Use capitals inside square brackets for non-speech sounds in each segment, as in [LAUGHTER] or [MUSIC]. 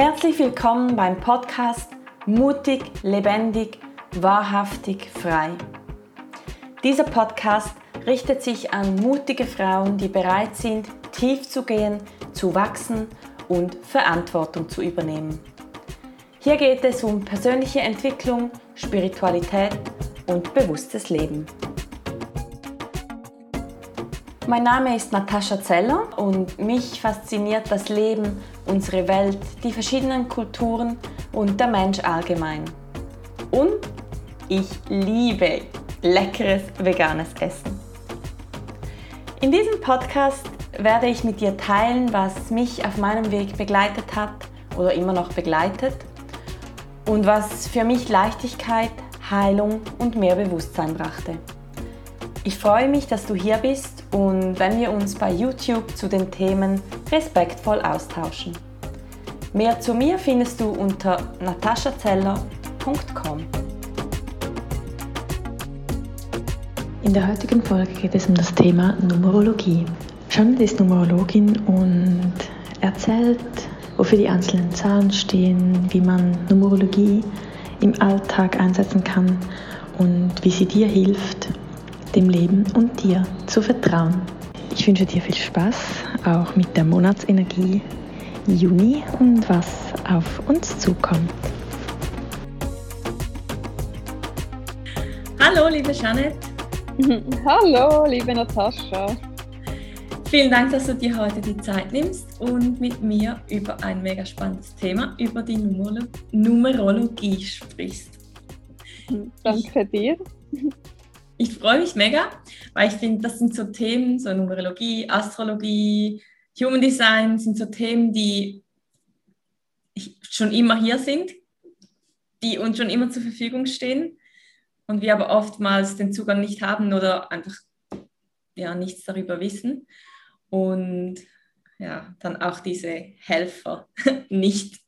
Herzlich willkommen beim Podcast Mutig, lebendig, wahrhaftig, frei. Dieser Podcast richtet sich an mutige Frauen, die bereit sind, tief zu gehen, zu wachsen und Verantwortung zu übernehmen. Hier geht es um persönliche Entwicklung, Spiritualität und bewusstes Leben. Mein Name ist Natascha Zeller und mich fasziniert das Leben, unsere Welt, die verschiedenen Kulturen und der Mensch allgemein. Und ich liebe leckeres veganes Essen. In diesem Podcast werde ich mit dir teilen, was mich auf meinem Weg begleitet hat oder immer noch begleitet und was für mich Leichtigkeit, Heilung und mehr Bewusstsein brachte. Ich freue mich, dass du hier bist und wenn wir uns bei YouTube zu den Themen respektvoll austauschen. Mehr zu mir findest du unter nataschazeller.com. In der heutigen Folge geht es um das Thema Numerologie. Janet ist Numerologin und erzählt, wofür die einzelnen Zahlen stehen, wie man Numerologie im Alltag einsetzen kann und wie sie dir hilft, dem Leben und dir zu vertrauen. Ich wünsche dir viel Spaß, auch mit der Monatsenergie Juni und was auf uns zukommt. Hallo, liebe Janet. [LAUGHS] Hallo, liebe Natascha. Vielen Dank, dass du dir heute die Zeit nimmst und mit mir über ein mega spannendes Thema, über die Numerolo Numerologie sprichst. Danke dir ich freue mich mega, weil ich finde, das sind so Themen, so Numerologie, Astrologie, Human Design, sind so Themen, die schon immer hier sind, die uns schon immer zur Verfügung stehen und wir aber oftmals den Zugang nicht haben oder einfach ja, nichts darüber wissen und ja, dann auch diese Helfer [LAUGHS] nicht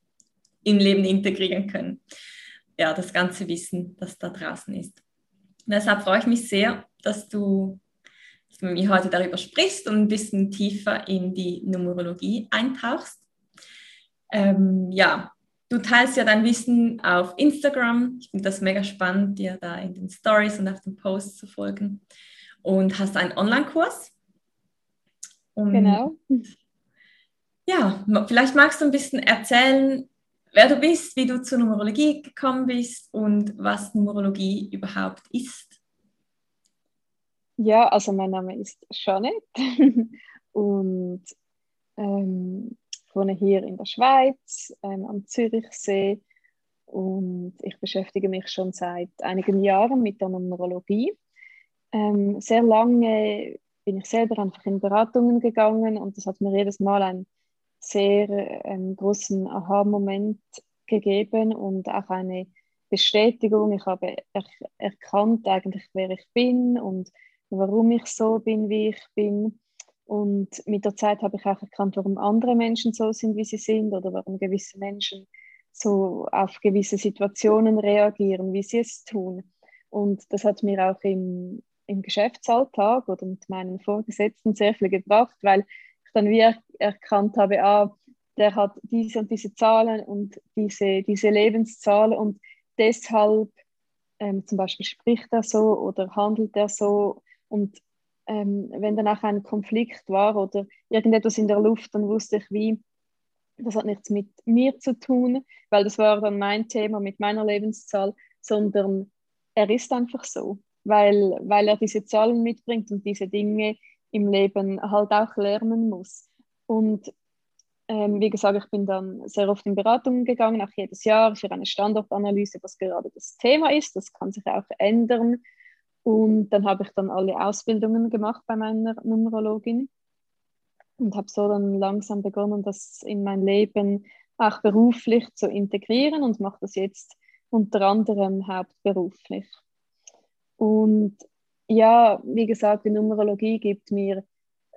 im Leben integrieren können. Ja, das ganze Wissen, das da draußen ist. Und deshalb freue ich mich sehr, dass du, dass du mit mir heute darüber sprichst und ein bisschen tiefer in die Numerologie eintauchst. Ähm, ja, du teilst ja dein Wissen auf Instagram. Ich finde das mega spannend, dir da in den Stories und auf den Posts zu folgen. Und hast einen Online-Kurs. Genau. Ja, vielleicht magst du ein bisschen erzählen, wer du bist, wie du zur Numerologie gekommen bist und was Numerologie überhaupt ist. Ja, also mein Name ist Jeanette [LAUGHS] und ähm, ich wohne hier in der Schweiz ähm, am Zürichsee und ich beschäftige mich schon seit einigen Jahren mit der Numerologie. Ähm, sehr lange bin ich selber einfach in Beratungen gegangen und das hat mir jedes Mal ein sehr ähm, großen Aha-Moment gegeben und auch eine Bestätigung. Ich habe er erkannt eigentlich, wer ich bin und warum ich so bin, wie ich bin. Und mit der Zeit habe ich auch erkannt, warum andere Menschen so sind, wie sie sind oder warum gewisse Menschen so auf gewisse Situationen reagieren, wie sie es tun. Und das hat mir auch im, im Geschäftsalltag oder mit meinen Vorgesetzten sehr viel gebracht, weil dann wie erkannt habe, ah, der hat diese und diese Zahlen und diese, diese Lebenszahlen und deshalb ähm, zum Beispiel spricht er so oder handelt er so und ähm, wenn dann auch ein Konflikt war oder irgendetwas in der Luft, dann wusste ich, wie, das hat nichts mit mir zu tun, weil das war dann mein Thema mit meiner Lebenszahl, sondern er ist einfach so, weil, weil er diese Zahlen mitbringt und diese Dinge im Leben halt auch lernen muss. Und ähm, wie gesagt, ich bin dann sehr oft in Beratungen gegangen, auch jedes Jahr für eine Standortanalyse, was gerade das Thema ist. Das kann sich auch ändern. Und dann habe ich dann alle Ausbildungen gemacht bei meiner Numerologin und habe so dann langsam begonnen, das in mein Leben auch beruflich zu integrieren und mache das jetzt unter anderem hauptberuflich. Und ja, wie gesagt, die Numerologie gibt mir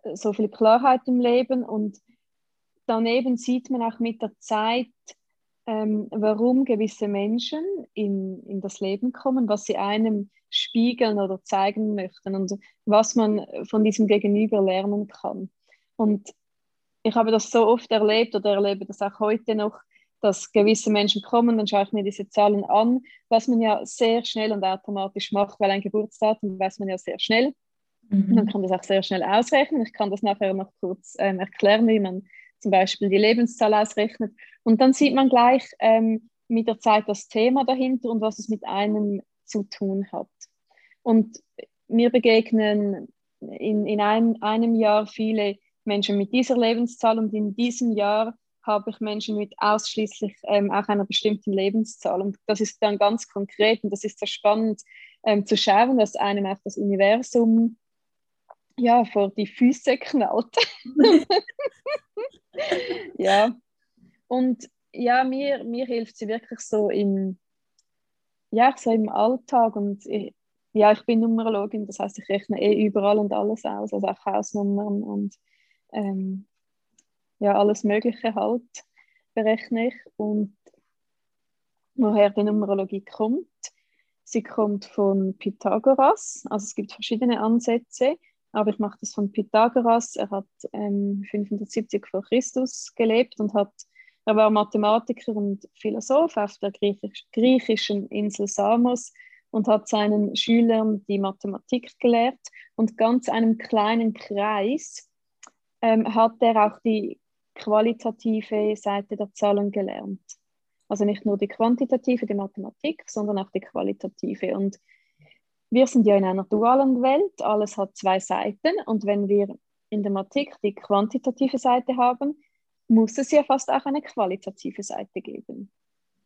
äh, so viel Klarheit im Leben und daneben sieht man auch mit der Zeit, ähm, warum gewisse Menschen in, in das Leben kommen, was sie einem spiegeln oder zeigen möchten und was man von diesem Gegenüber lernen kann. Und ich habe das so oft erlebt oder erlebe das auch heute noch, dass gewisse Menschen kommen, dann schaue ich mir diese Zahlen an, was man ja sehr schnell und automatisch macht, weil ein Geburtsdatum weiß man ja sehr schnell. Mhm. Man kann das auch sehr schnell ausrechnen. Ich kann das nachher noch kurz ähm, erklären, wie man zum Beispiel die Lebenszahl ausrechnet. Und dann sieht man gleich ähm, mit der Zeit das Thema dahinter und was es mit einem zu tun hat. Und mir begegnen in, in ein, einem Jahr viele Menschen mit dieser Lebenszahl und in diesem Jahr habe ich Menschen mit ausschließlich ähm, auch einer bestimmten Lebenszahl. Und das ist dann ganz konkret und das ist sehr spannend ähm, zu schauen, dass einem auch das Universum ja, vor die Füße knallt. [LAUGHS] ja, und ja, mir, mir hilft sie wirklich so im, ja, so im Alltag und ich, ja, ich bin Numerologin, das heißt, ich rechne eh überall und alles aus, also auch Hausnummern und ähm, ja, alles Mögliche halt berechne ich. Und woher die Numerologie kommt, sie kommt von Pythagoras, also es gibt verschiedene Ansätze, aber ich mache das von Pythagoras. Er hat ähm, 570 vor Christus gelebt und hat, er war Mathematiker und Philosoph auf der griechisch, griechischen Insel Samos und hat seinen Schülern die Mathematik gelehrt und ganz einem kleinen Kreis ähm, hat er auch die qualitative Seite der Zahlen gelernt. Also nicht nur die quantitative, die Mathematik, sondern auch die qualitative. Und wir sind ja in einer dualen Welt, alles hat zwei Seiten und wenn wir in der Mathematik die quantitative Seite haben, muss es ja fast auch eine qualitative Seite geben.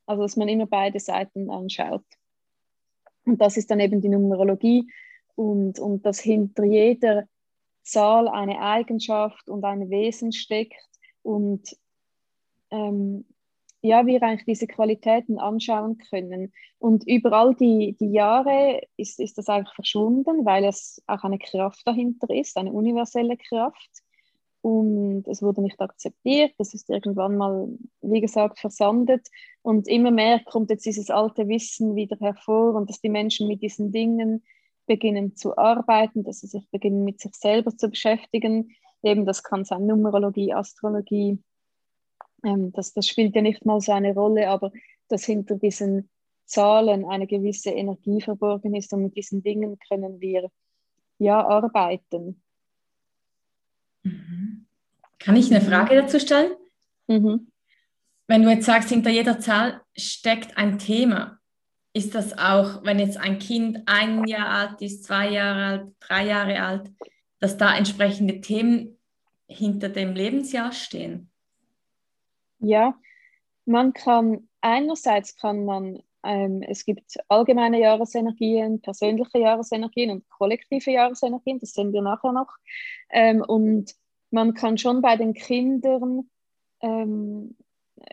Also dass man immer beide Seiten anschaut. Und das ist dann eben die Numerologie und, und dass hinter jeder Zahl eine Eigenschaft und ein Wesen steckt und ähm, ja, wir eigentlich diese Qualitäten anschauen können. Und über all die, die Jahre ist, ist das eigentlich verschwunden, weil es auch eine Kraft dahinter ist, eine universelle Kraft. Und es wurde nicht akzeptiert, das ist irgendwann mal, wie gesagt, versandet. Und immer mehr kommt jetzt dieses alte Wissen wieder hervor und dass die Menschen mit diesen Dingen beginnen zu arbeiten, dass sie sich beginnen mit sich selber zu beschäftigen. Eben, das kann sein Numerologie, Astrologie, ähm, das, das spielt ja nicht mal so eine Rolle, aber dass hinter diesen Zahlen eine gewisse Energie verborgen ist und mit diesen Dingen können wir ja arbeiten. Mhm. Kann ich eine Frage dazu stellen? Mhm. Wenn du jetzt sagst, hinter jeder Zahl steckt ein Thema, ist das auch, wenn jetzt ein Kind ein Jahr alt ist, zwei Jahre alt, drei Jahre alt, dass da entsprechende Themen hinter dem Lebensjahr stehen? Ja, man kann einerseits kann man ähm, es gibt allgemeine Jahresenergien, persönliche Jahresenergien und kollektive Jahresenergien, das sehen wir nachher noch. Ähm, und man kann schon bei den Kindern ähm,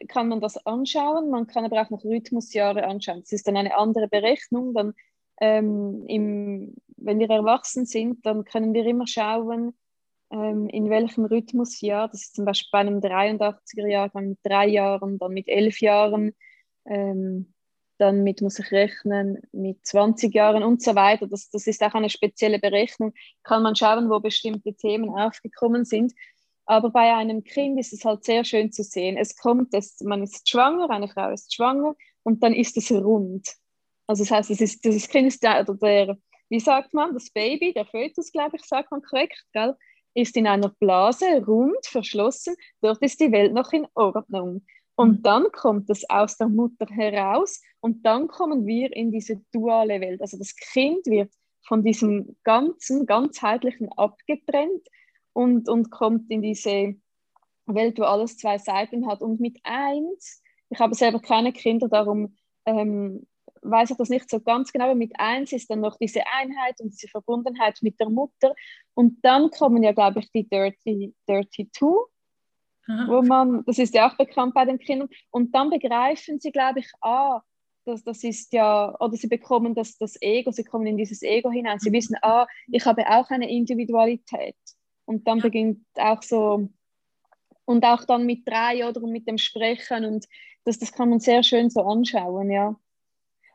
kann man das anschauen, man kann aber auch noch Rhythmusjahre anschauen. Das ist dann eine andere Berechnung. Dann, ähm, im, wenn wir erwachsen sind, dann können wir immer schauen, ähm, in welchem Rhythmusjahr, das ist zum Beispiel bei einem 83er Jahrgang mit drei Jahren, dann mit elf Jahren, ähm, dann mit, muss ich rechnen, mit 20 Jahren und so weiter. Das, das ist auch eine spezielle Berechnung. Kann man schauen, wo bestimmte Themen aufgekommen sind. Aber bei einem Kind ist es halt sehr schön zu sehen. Es kommt, es, man ist schwanger, eine Frau ist schwanger und dann ist es rund. Also das heißt, das, ist, das Kind ist der, der, wie sagt man, das Baby, der Fötus, glaube ich, sagt man korrekt, gell? ist in einer Blase rund verschlossen, dort ist die Welt noch in Ordnung. Und mhm. dann kommt es aus der Mutter heraus und dann kommen wir in diese duale Welt. Also das Kind wird von diesem ganzen, ganzheitlichen abgetrennt und, und kommt in diese Welt, wo alles zwei Seiten hat. Und mit eins, ich habe selber keine Kinder, darum ähm, weiß ich das nicht so ganz genau, aber mit eins ist dann noch diese Einheit und diese Verbundenheit mit der Mutter. Und dann kommen ja, glaube ich, die Dirty, Dirty Two, Aha. wo man, das ist ja auch bekannt bei den Kindern, und dann begreifen sie, glaube ich, ah, das, das ist ja, oder sie bekommen das, das Ego, sie kommen in dieses Ego hinein. Sie wissen, ah, ich habe auch eine Individualität. Und dann ja. beginnt auch so, und auch dann mit drei oder mit dem Sprechen und das, das kann man sehr schön so anschauen, ja.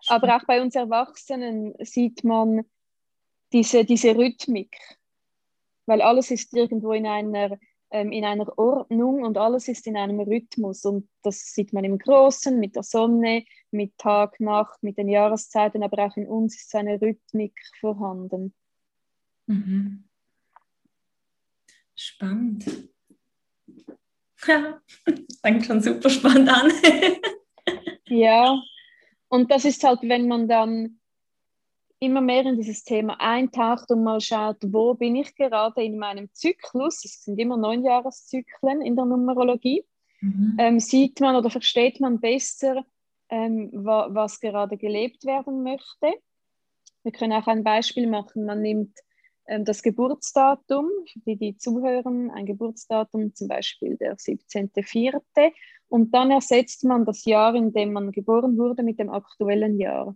Aber auch bei uns Erwachsenen sieht man diese, diese Rhythmik, weil alles ist irgendwo in einer ähm, in einer Ordnung und alles ist in einem Rhythmus. Und das sieht man im Großen, mit der Sonne, mit Tag, Nacht, mit den Jahreszeiten, aber auch in uns ist eine Rhythmik vorhanden. Mhm. Spannend. Ja, [LAUGHS] fängt schon super spannend an. [LAUGHS] ja, und das ist halt, wenn man dann immer mehr in dieses Thema eintaucht und mal schaut, wo bin ich gerade in meinem Zyklus, es sind immer neun Jahreszyklen in der Numerologie, mhm. ähm, sieht man oder versteht man besser, ähm, wa was gerade gelebt werden möchte. Wir können auch ein Beispiel machen. Man nimmt ähm, das Geburtsdatum, für die, die zuhören, ein Geburtsdatum zum Beispiel der 17.04. Und dann ersetzt man das Jahr, in dem man geboren wurde, mit dem aktuellen Jahr.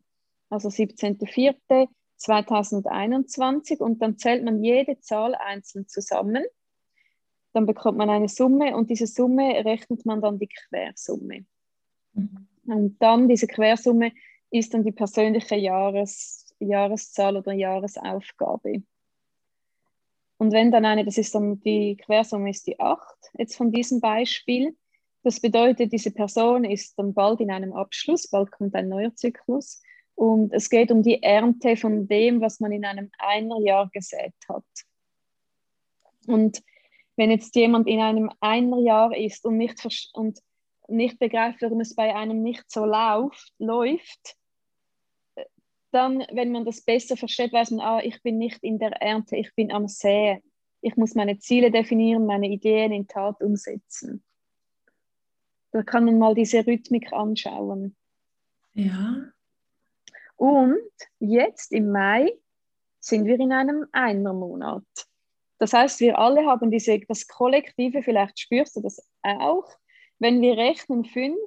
Also 17.04.2021 und dann zählt man jede Zahl einzeln zusammen. Dann bekommt man eine Summe und diese Summe rechnet man dann die Quersumme. Mhm. Und dann diese Quersumme ist dann die persönliche Jahres, Jahreszahl oder Jahresaufgabe. Und wenn dann eine, das ist dann die Quersumme ist die 8, jetzt von diesem Beispiel, das bedeutet, diese Person ist dann bald in einem Abschluss, bald kommt ein neuer Zyklus und es geht um die Ernte von dem, was man in einem Einerjahr gesät hat. Und wenn jetzt jemand in einem Einerjahr ist und nicht, und nicht begreift, warum es bei einem nicht so läuft, läuft, dann, wenn man das besser versteht, weiß man, ah, ich bin nicht in der Ernte, ich bin am Säen. Ich muss meine Ziele definieren, meine Ideen in Tat umsetzen. Da kann man mal diese Rhythmik anschauen. Ja. Und jetzt im Mai sind wir in einem Einermonat. Das heißt, wir alle haben diese, das Kollektive, vielleicht spürst du das auch, wenn wir rechnen 5,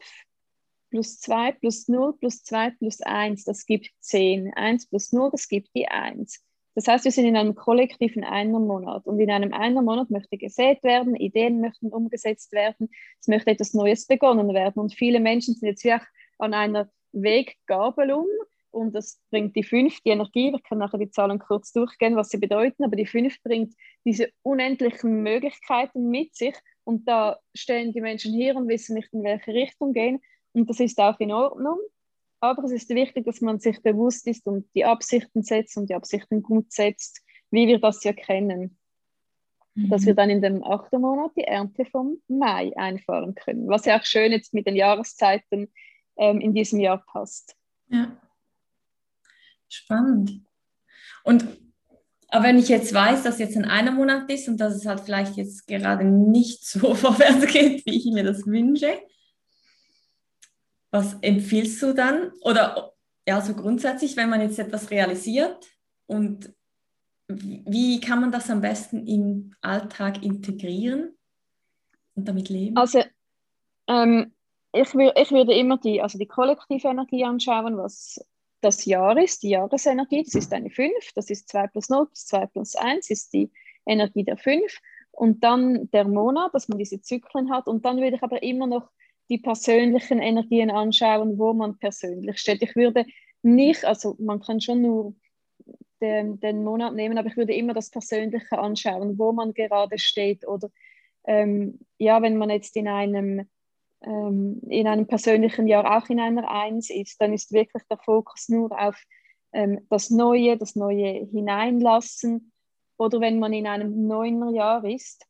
plus 2 plus 0 plus 2 plus 1, das gibt 10. 1 plus 0, das gibt die 1. Das heißt, wir sind in einem kollektiven Einermonat und in einem Einermonat möchte gesät werden, Ideen möchten umgesetzt werden, es möchte etwas Neues begonnen werden. Und viele Menschen sind jetzt wirklich an einer Weggabelung und das bringt die 5, die Energie, wir können nachher die Zahlen kurz durchgehen, was sie bedeuten, aber die 5 bringt diese unendlichen Möglichkeiten mit sich. Und da stehen die Menschen hier und wissen nicht, in welche Richtung gehen. Und das ist auch in Ordnung. Aber es ist wichtig, dass man sich bewusst ist und die Absichten setzt und die Absichten gut setzt, wie wir das ja kennen. Mhm. Dass wir dann in dem achten Monat die Ernte vom Mai einfahren können. Was ja auch schön jetzt mit den Jahreszeiten ähm, in diesem Jahr passt. Ja. Spannend. Und aber wenn ich jetzt weiß, dass jetzt in einem Monat ist und dass es halt vielleicht jetzt gerade nicht so [LAUGHS] vorwärts geht, wie ich mir das wünsche, was empfiehlst du dann? Oder ja, so grundsätzlich, wenn man jetzt etwas realisiert und wie kann man das am besten im Alltag integrieren und damit leben? Also ähm, ich, ich würde immer die, also die kollektive Energie anschauen, was das Jahr ist, die Jahresenergie, das ist eine 5, das ist 2 plus 0 plus 2 plus 1, ist die Energie der 5. Und dann der Monat, dass man diese Zyklen hat. Und dann würde ich aber immer noch die persönlichen Energien anschauen, wo man persönlich steht. Ich würde nicht, also man kann schon nur den, den Monat nehmen, aber ich würde immer das Persönliche anschauen, wo man gerade steht. Oder ähm, ja, wenn man jetzt in einem, ähm, in einem persönlichen Jahr auch in einer Eins ist, dann ist wirklich der Fokus nur auf ähm, das Neue, das Neue hineinlassen. Oder wenn man in einem neuner Jahr ist,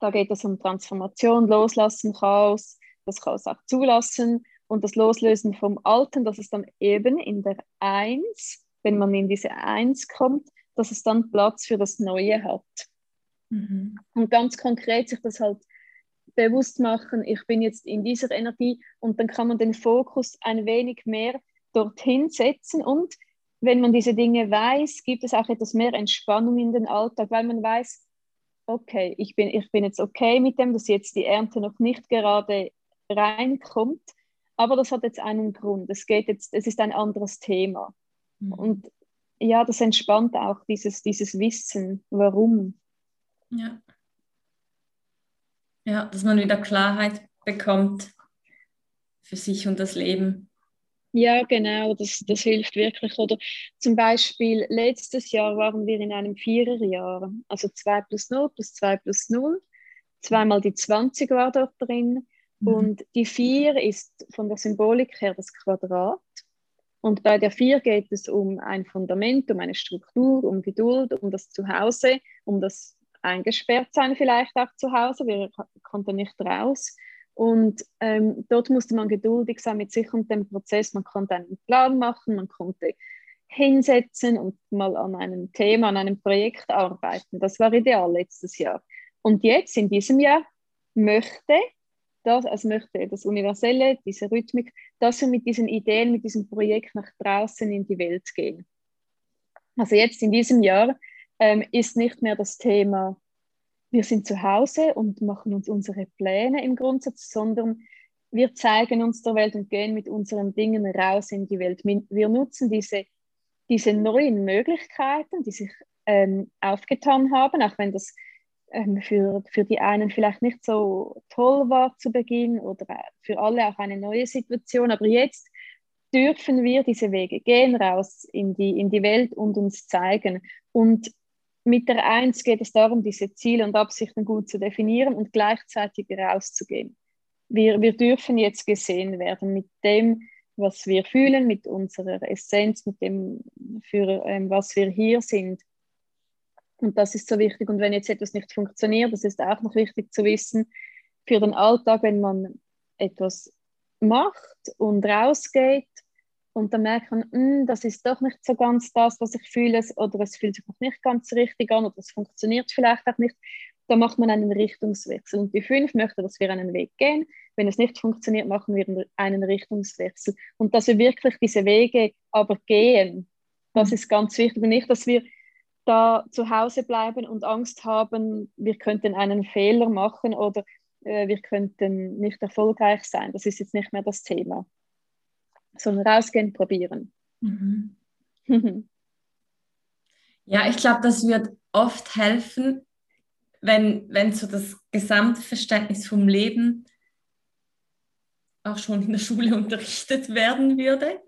da geht es um Transformation, Loslassen, Chaos, das Chaos auch zulassen und das Loslösen vom Alten, dass es dann eben in der Eins, wenn man in diese Eins kommt, dass es dann Platz für das Neue hat. Mhm. Und ganz konkret sich das halt bewusst machen, ich bin jetzt in dieser Energie und dann kann man den Fokus ein wenig mehr dorthin setzen und wenn man diese Dinge weiß, gibt es auch etwas mehr Entspannung in den Alltag, weil man weiß, okay, ich bin, ich bin jetzt okay mit dem, dass jetzt die Ernte noch nicht gerade reinkommt, aber das hat jetzt einen Grund. Es geht jetzt, es ist ein anderes Thema. Mhm. Und ja, das entspannt auch dieses, dieses Wissen, warum. Ja. Ja, dass man wieder Klarheit bekommt für sich und das Leben. Ja, genau, das, das hilft wirklich. Oder zum Beispiel letztes Jahr waren wir in einem Viererjahr, also 2 plus 0 plus 2 plus 0. Zweimal die 20 war dort drin. Mhm. Und die 4 ist von der Symbolik her das Quadrat. Und bei der 4 geht es um ein Fundament, um eine Struktur, um Geduld, um das Zuhause, um das Eingesperrtsein vielleicht auch zu Hause. Wir konnten nicht raus. Und ähm, dort musste man geduldig sein mit sich und dem Prozess. Man konnte einen Plan machen, man konnte hinsetzen und mal an einem Thema, an einem Projekt arbeiten. Das war ideal letztes Jahr. Und jetzt, in diesem Jahr, möchte das, also möchte das Universelle, diese Rhythmik, dass wir mit diesen Ideen, mit diesem Projekt nach draußen in die Welt gehen. Also jetzt in diesem Jahr ähm, ist nicht mehr das Thema wir sind zu Hause und machen uns unsere Pläne im Grundsatz, sondern wir zeigen uns der Welt und gehen mit unseren Dingen raus in die Welt. Wir nutzen diese, diese neuen Möglichkeiten, die sich ähm, aufgetan haben, auch wenn das ähm, für, für die einen vielleicht nicht so toll war zu Beginn oder für alle auch eine neue Situation. Aber jetzt dürfen wir diese Wege gehen raus in die, in die Welt und uns zeigen. Und mit der Eins geht es darum, diese Ziele und Absichten gut zu definieren und gleichzeitig rauszugehen. Wir, wir dürfen jetzt gesehen werden mit dem, was wir fühlen, mit unserer Essenz, mit dem, für ähm, was wir hier sind. Und das ist so wichtig. Und wenn jetzt etwas nicht funktioniert, das ist auch noch wichtig zu wissen, für den Alltag, wenn man etwas macht und rausgeht und dann merkt man, hm, das ist doch nicht so ganz das, was ich fühle, oder es fühlt sich noch nicht ganz richtig an oder es funktioniert vielleicht auch nicht, dann macht man einen Richtungswechsel. Und die fünf möchte, dass wir einen Weg gehen. Wenn es nicht funktioniert, machen wir einen Richtungswechsel. Und dass wir wirklich diese Wege aber gehen, das ist ganz wichtig. Und nicht, dass wir da zu Hause bleiben und Angst haben, wir könnten einen Fehler machen oder äh, wir könnten nicht erfolgreich sein. Das ist jetzt nicht mehr das Thema sondern rausgehen, probieren. Mhm. [LAUGHS] ja, ich glaube, das wird oft helfen, wenn, wenn so das Gesamtverständnis vom Leben auch schon in der Schule [LAUGHS] unterrichtet werden würde.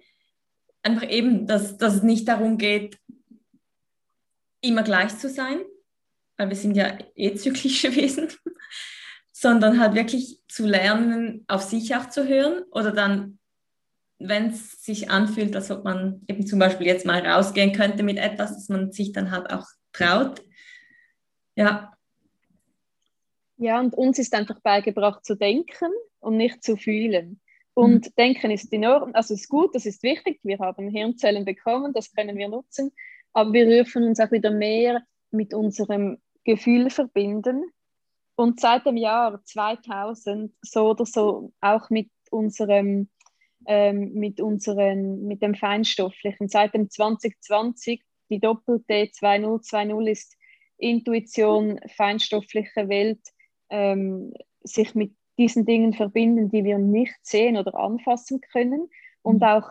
Einfach eben, dass, dass es nicht darum geht, immer gleich zu sein, weil wir sind ja eh zyklische [LAUGHS] Wesen, sondern halt wirklich zu lernen, auf sich auch zu hören oder dann wenn es sich anfühlt, als ob man eben zum Beispiel jetzt mal rausgehen könnte mit etwas, dass man sich dann halt auch traut. Ja. Ja, und uns ist einfach beigebracht zu denken und nicht zu fühlen. Und mhm. Denken ist enorm, also ist gut, das ist wichtig. Wir haben Hirnzellen bekommen, das können wir nutzen. Aber wir dürfen uns auch wieder mehr mit unserem Gefühl verbinden. Und seit dem Jahr 2000 so oder so auch mit unserem ähm, mit, unseren, mit dem Feinstofflichen. Seit dem 2020, die doppelte 2020 ist Intuition, feinstoffliche Welt, ähm, sich mit diesen Dingen verbinden, die wir nicht sehen oder anfassen können und mhm. auch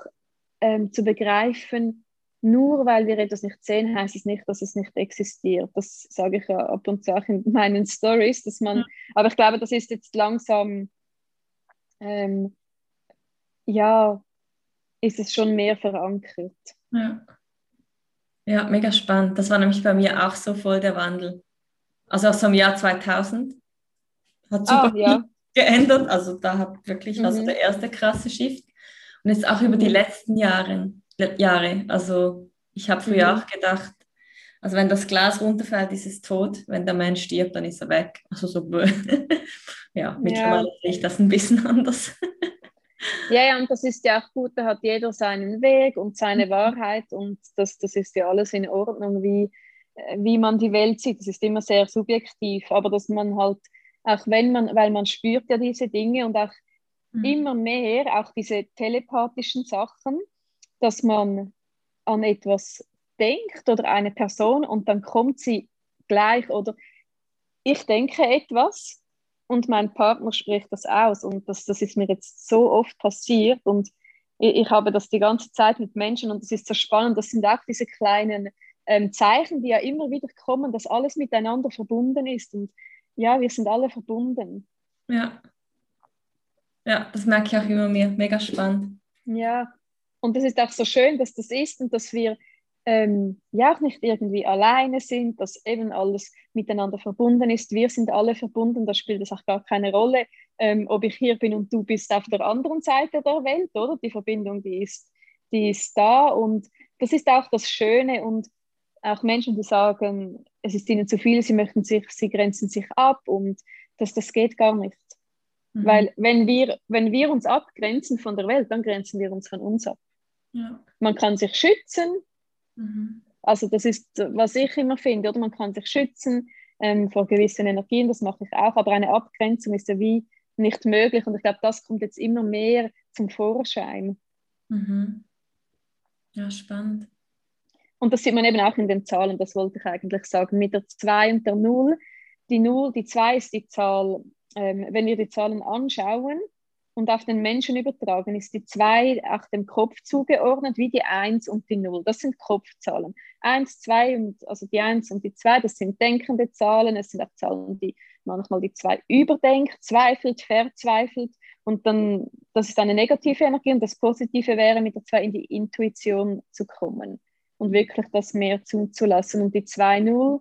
ähm, zu begreifen, nur weil wir etwas nicht sehen, heißt es nicht, dass es nicht existiert. Das sage ich ja ab und zu auch in meinen Stories, dass man, ja. aber ich glaube, das ist jetzt langsam ähm, ja, ist es schon mehr verankert. Ja. ja, mega spannend. Das war nämlich bei mir auch so voll der Wandel. Also auch so im Jahr 2000 hat super ah, ja. [LAUGHS] geändert. Also da hat wirklich mhm. also der erste krasse Shift. Und jetzt auch über die mhm. letzten Jahre. Jahre. Also ich habe früher mhm. auch gedacht, also wenn das Glas runterfällt, ist es tot. Wenn der Mensch stirbt, dann ist er weg. Also so [LAUGHS] ja, mittlerweile ja. sehe ich das ein bisschen [LAUGHS] anders. Ja, ja, und das ist ja auch gut, da hat jeder seinen Weg und seine mhm. Wahrheit und das, das ist ja alles in Ordnung, wie, äh, wie man die Welt sieht. Das ist immer sehr subjektiv, aber dass man halt, auch wenn man, weil man spürt ja diese Dinge und auch mhm. immer mehr, auch diese telepathischen Sachen, dass man an etwas denkt oder eine Person und dann kommt sie gleich oder ich denke etwas und mein Partner spricht das aus. Und das, das ist mir jetzt so oft passiert und ich, ich habe das die ganze Zeit mit Menschen und das ist so spannend. Das sind auch diese kleinen ähm, Zeichen, die ja immer wieder kommen, dass alles miteinander verbunden ist. Und ja, wir sind alle verbunden. Ja. Ja, das merke ich auch immer mehr. Mega spannend. Ja. Und das ist auch so schön, dass das ist und dass wir ähm, ja auch nicht irgendwie alleine sind, dass eben alles miteinander verbunden ist. Wir sind alle verbunden, da spielt es auch gar keine Rolle, ähm, ob ich hier bin und du bist auf der anderen Seite der Welt, oder? Die Verbindung, die ist, die ist da und das ist auch das Schöne und auch Menschen, die sagen, es ist ihnen zu viel, sie möchten sich, sie grenzen sich ab und das, das geht gar nicht. Mhm. Weil wenn wir, wenn wir uns abgrenzen von der Welt, dann grenzen wir uns von uns ab. Ja. Man kann sich schützen, Mhm. Also das ist, was ich immer finde, oder man kann sich schützen ähm, vor gewissen Energien, das mache ich auch, aber eine Abgrenzung ist ja wie nicht möglich und ich glaube, das kommt jetzt immer mehr zum Vorschein. Mhm. Ja, spannend. Und das sieht man eben auch in den Zahlen, das wollte ich eigentlich sagen, mit der 2 und der 0. Die 0, die 2 ist die Zahl, ähm, wenn wir die Zahlen anschauen, und auf den Menschen übertragen ist die 2 auch dem Kopf zugeordnet, wie die 1 und die 0. Das sind Kopfzahlen. 1, 2 und also die 1 und die 2, das sind denkende Zahlen. Es sind auch Zahlen, die manchmal die 2 überdenkt, zweifelt, verzweifelt. Und dann, das ist eine negative Energie und das Positive wäre, mit der 2 in die Intuition zu kommen und wirklich das mehr zuzulassen. Und die 2, 0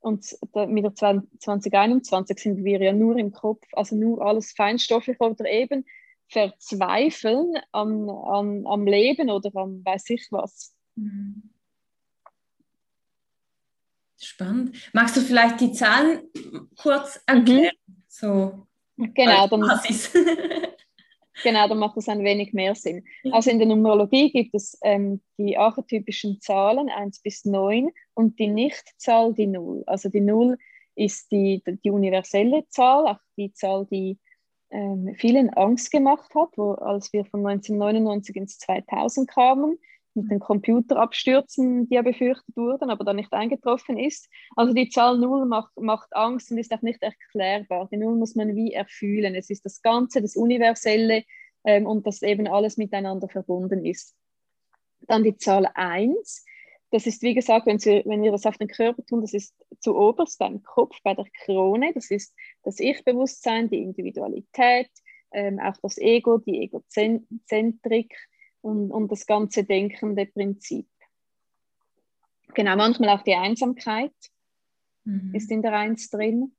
und mit der 2021 sind wir ja nur im Kopf, also nur alles feinstofflich oder eben verzweifeln am, am, am Leben oder am weiß ich was. Mhm. Spannend. Magst du vielleicht die Zahlen kurz erklären? Mhm. So genau, dann, [LAUGHS] Genau, dann macht das ein wenig mehr Sinn. Also in der Numerologie gibt es ähm, die archetypischen Zahlen 1 bis 9 und die Nichtzahl die 0. Also die 0 ist die, die universelle Zahl, auch die Zahl, die ähm, vielen Angst gemacht hat, wo, als wir von 1999 ins 2000 kamen mit den Computerabstürzen, die ja befürchtet wurden, aber dann nicht eingetroffen ist. Also die Zahl 0 macht, macht Angst und ist auch nicht erklärbar. Die 0 muss man wie erfühlen. Es ist das Ganze, das Universelle ähm, und das eben alles miteinander verbunden ist. Dann die Zahl 1. Das ist, wie gesagt, wenn, Sie, wenn wir das auf den Körper tun, das ist zu oberst beim Kopf, bei der Krone. Das ist das Ich-Bewusstsein, die Individualität, ähm, auch das Ego, die Egozentrik und, und das ganze denkende Prinzip. Genau, manchmal auch die Einsamkeit mhm. ist in der Eins drin.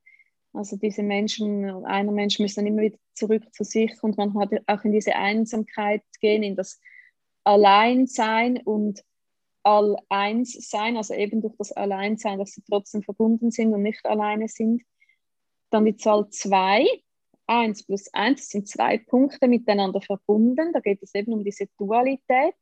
Also diese Menschen, einer Mensch muss dann immer wieder zurück zu sich und man hat auch in diese Einsamkeit gehen, in das Alleinsein und All-Eins sein, also eben durch das Alleinsein, dass sie trotzdem verbunden sind und nicht alleine sind. Dann die Zahl 2, 1 plus 1 sind zwei Punkte miteinander verbunden. Da geht es eben um diese Dualität.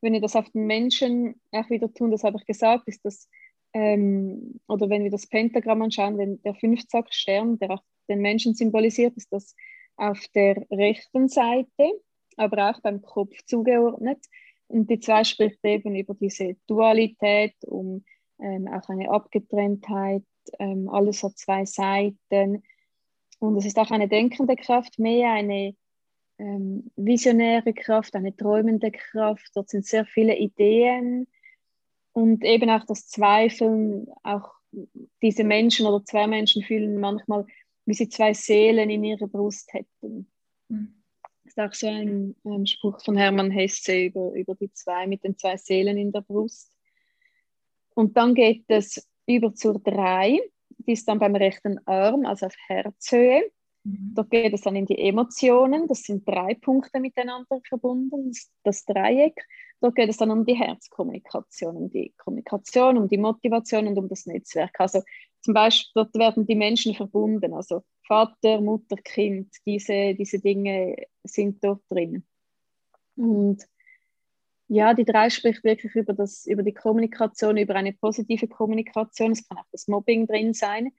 Wenn wir das auf den Menschen auch wieder tun, das habe ich gesagt, ist das, ähm, oder wenn wir das Pentagramm anschauen, wenn der Fünfzackstern, der auch den Menschen symbolisiert, ist das auf der rechten Seite, aber auch beim Kopf zugeordnet. Und die zwei spricht eben über diese Dualität, um ähm, auch eine Abgetrenntheit, ähm, alles hat zwei Seiten und es ist auch eine denkende Kraft, mehr eine ähm, visionäre Kraft, eine träumende Kraft. Dort sind sehr viele Ideen und eben auch das Zweifeln. Auch diese Menschen oder zwei Menschen fühlen manchmal, wie sie zwei Seelen in ihrer Brust hätten. Mhm. Das ist auch so ein, ein Spruch von Hermann Hesse über, über die zwei mit den zwei Seelen in der Brust. Und dann geht es über zur drei die ist dann beim rechten Arm, also auf Herzhöhe. Mhm. Dort geht es dann in die Emotionen. Das sind drei Punkte miteinander verbunden, das Dreieck. Dort geht es dann um die Herzkommunikation, um die Kommunikation, um die Motivation und um das Netzwerk. Also zum Beispiel, dort werden die Menschen verbunden, also Vater, Mutter, Kind, diese, diese Dinge sind dort drin. Und ja, die drei spricht wirklich über, das, über die Kommunikation, über eine positive Kommunikation. Es kann auch das Mobbing drin sein.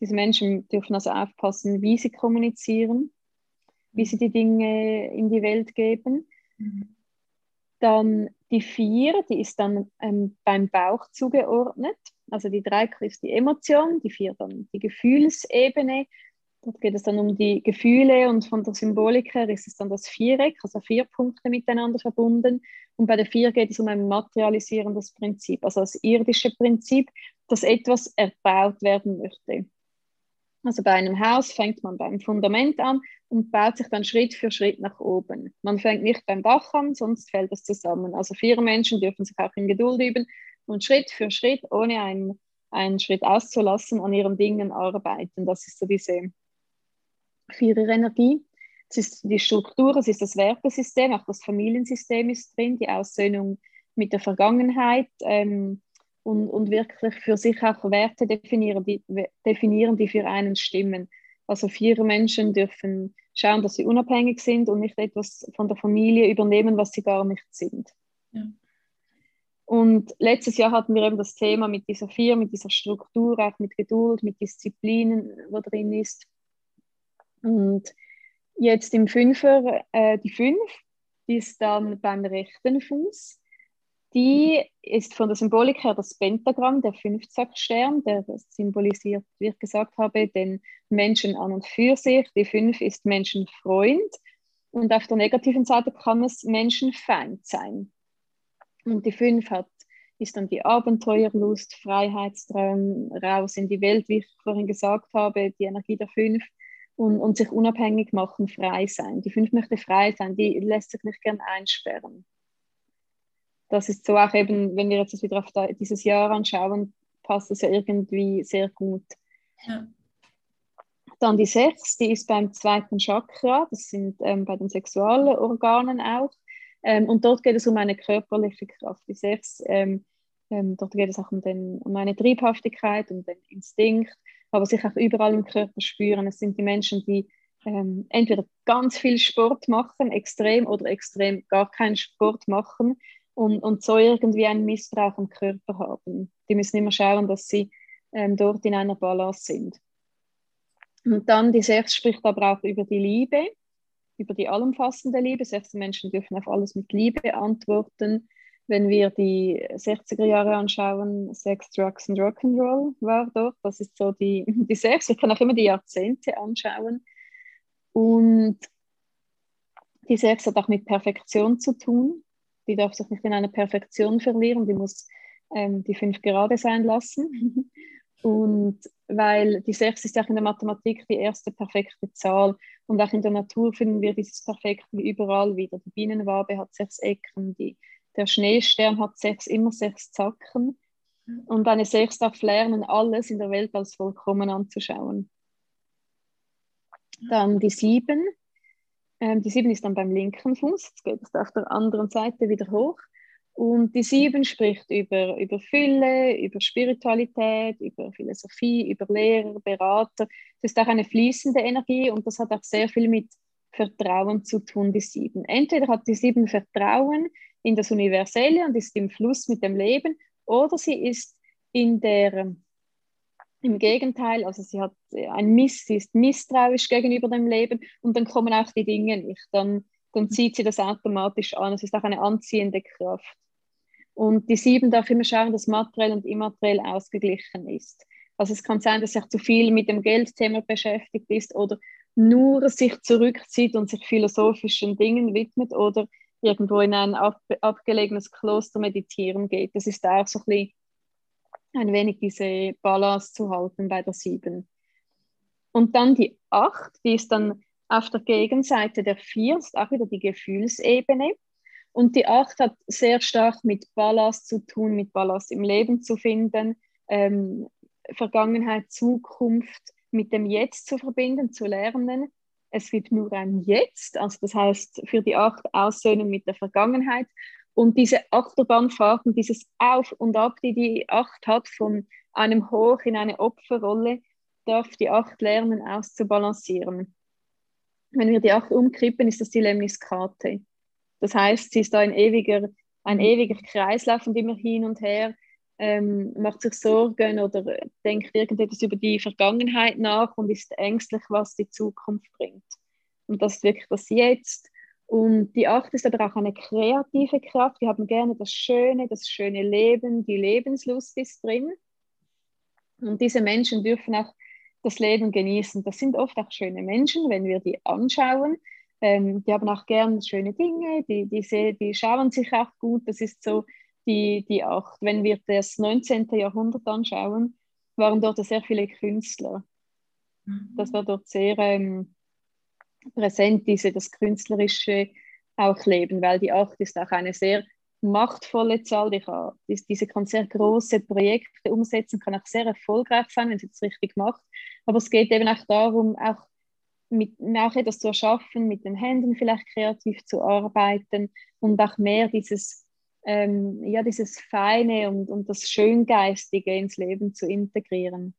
Diese Menschen dürfen also aufpassen, wie sie kommunizieren, wie sie die Dinge in die Welt geben. Dann die vier, die ist dann ähm, beim Bauch zugeordnet. Also die drei ist die Emotion, die vier dann die Gefühlsebene Dort geht es dann um die Gefühle und von der Symbolik her ist es dann das Viereck, also vier Punkte miteinander verbunden. Und bei der Vier geht es um ein materialisierendes Prinzip, also das irdische Prinzip, dass etwas erbaut werden möchte. Also bei einem Haus fängt man beim Fundament an, und baut sich dann Schritt für Schritt nach oben. Man fängt nicht beim Dach an, sonst fällt es zusammen. Also vier Menschen dürfen sich auch in Geduld üben und Schritt für Schritt, ohne einen, einen Schritt auszulassen, an ihren Dingen arbeiten. Das ist so diese Vierer-Energie. Es ist die Struktur, es ist das Wertesystem, auch das Familiensystem ist drin, die Aussöhnung mit der Vergangenheit ähm, und, und wirklich für sich auch Werte definieren die, definieren, die für einen stimmen. Also vier Menschen dürfen schauen, dass sie unabhängig sind und nicht etwas von der Familie übernehmen, was sie gar nicht sind. Ja. Und letztes Jahr hatten wir eben das Thema mit dieser vier, mit dieser Struktur, auch mit Geduld, mit Disziplinen, wo drin ist. Und jetzt im Fünfer, äh, die fünf, die ist dann beim rechten Fuß. Die ist von der Symbolik her das Pentagramm, der Fünfzackstern, der symbolisiert, wie ich gesagt habe, den Menschen an und für sich. Die Fünf ist Menschenfreund und auf der negativen Seite kann es Menschenfeind sein. Und die Fünf hat, ist dann die Abenteuerlust, Freiheitstraum, raus in die Welt, wie ich vorhin gesagt habe, die Energie der Fünf und, und sich unabhängig machen, frei sein. Die Fünf möchte frei sein, die lässt sich nicht gern einsperren das ist so auch eben, wenn wir jetzt das wieder auf dieses Jahr anschauen, passt es ja irgendwie sehr gut. Ja. Dann die sechs, die ist beim zweiten Chakra, das sind ähm, bei den Sexualorganen auch. Ähm, und dort geht es um eine körperliche Kraft. Die sechs, ähm, ähm, dort geht es auch um, den, um eine Triebhaftigkeit, um den Instinkt, aber sich auch überall im Körper spüren. Es sind die Menschen, die ähm, entweder ganz viel Sport machen, extrem oder extrem gar keinen Sport machen und, und so irgendwie einen Missbrauch am Körper haben. Die müssen immer schauen, dass sie ähm, dort in einer Balance sind. Und dann die Sechs spricht aber auch über die Liebe, über die allumfassende Liebe. Sechs Menschen dürfen auf alles mit Liebe antworten. Wenn wir die 60er Jahre anschauen, Sex, Drugs und Rock'n'Roll war dort. Das ist so die, [LAUGHS] die Sechs. Ich kann auch immer die Jahrzehnte anschauen. Und die Sechs hat auch mit Perfektion zu tun die darf sich nicht in einer Perfektion verlieren, die muss ähm, die fünf gerade sein lassen. [LAUGHS] Und weil die sechs ist ja auch in der Mathematik die erste perfekte Zahl und auch in der Natur finden wir dieses Perfekt wie überall wieder. Die Bienenwabe hat sechs Ecken, die, der Schneestern hat sechs, immer sechs Zacken. Und eine Sechs darf lernen, alles in der Welt als vollkommen anzuschauen. Dann die Sieben ähm, die 7 ist dann beim linken Fuß, jetzt geht es auf der anderen Seite wieder hoch. Und die 7 spricht über, über Fülle, über Spiritualität, über Philosophie, über Lehrer, Berater. Das ist auch eine fließende Energie und das hat auch sehr viel mit Vertrauen zu tun, die 7. Entweder hat die 7 Vertrauen in das Universelle und ist im Fluss mit dem Leben, oder sie ist in der im Gegenteil, also sie hat ein Miss, sie ist misstrauisch gegenüber dem Leben und dann kommen auch die Dinge nicht. Dann, dann zieht sie das automatisch an. Es ist auch eine anziehende Kraft. Und die sieben darf immer schauen, dass materiell und immateriell ausgeglichen ist. Also es kann sein, dass sich zu viel mit dem Geldthema beschäftigt ist oder nur sich zurückzieht und sich philosophischen Dingen widmet oder irgendwo in ein ab abgelegenes Kloster meditieren geht. Das ist auch so ein bisschen ein wenig diese Balance zu halten bei der 7. Und dann die 8, die ist dann auf der Gegenseite der 4, ist auch wieder die Gefühlsebene. Und die 8 hat sehr stark mit Ballast zu tun, mit Ballast im Leben zu finden, ähm, Vergangenheit, Zukunft mit dem Jetzt zu verbinden, zu lernen. Es gibt nur ein Jetzt, also das heißt für die 8 Aussöhnen mit der Vergangenheit und diese Achterbahnfahrten, dieses Auf und Ab, die die Acht hat, von einem Hoch in eine Opferrolle, darf die Acht lernen auszubalancieren. Wenn wir die Acht umkippen, ist das die Lemniskate. Das heißt, sie ist da ein ewiger, ein ewiger Kreislauf und immer hin und her, ähm, macht sich Sorgen oder denkt irgendetwas über die Vergangenheit nach und ist ängstlich, was die Zukunft bringt. Und das ist wirklich das Jetzt und die Acht ist aber auch eine kreative Kraft. Wir haben gerne das Schöne, das schöne Leben, die Lebenslust ist drin. Und diese Menschen dürfen auch das Leben genießen. Das sind oft auch schöne Menschen, wenn wir die anschauen. Ähm, die haben auch gerne schöne Dinge, die, die, die schauen sich auch gut. Das ist so die, die Acht. Wenn wir das 19. Jahrhundert anschauen, waren dort sehr viele Künstler. Das war dort sehr ähm, präsent diese, das Künstlerische auch leben, weil die Acht ist auch eine sehr machtvolle Zahl. Die kann, diese kann sehr große Projekte umsetzen, kann auch sehr erfolgreich sein, wenn sie es richtig macht. Aber es geht eben auch darum, auch, mit, auch etwas zu erschaffen, mit den Händen vielleicht kreativ zu arbeiten und auch mehr dieses, ähm, ja, dieses Feine und, und das Schöngeistige ins Leben zu integrieren.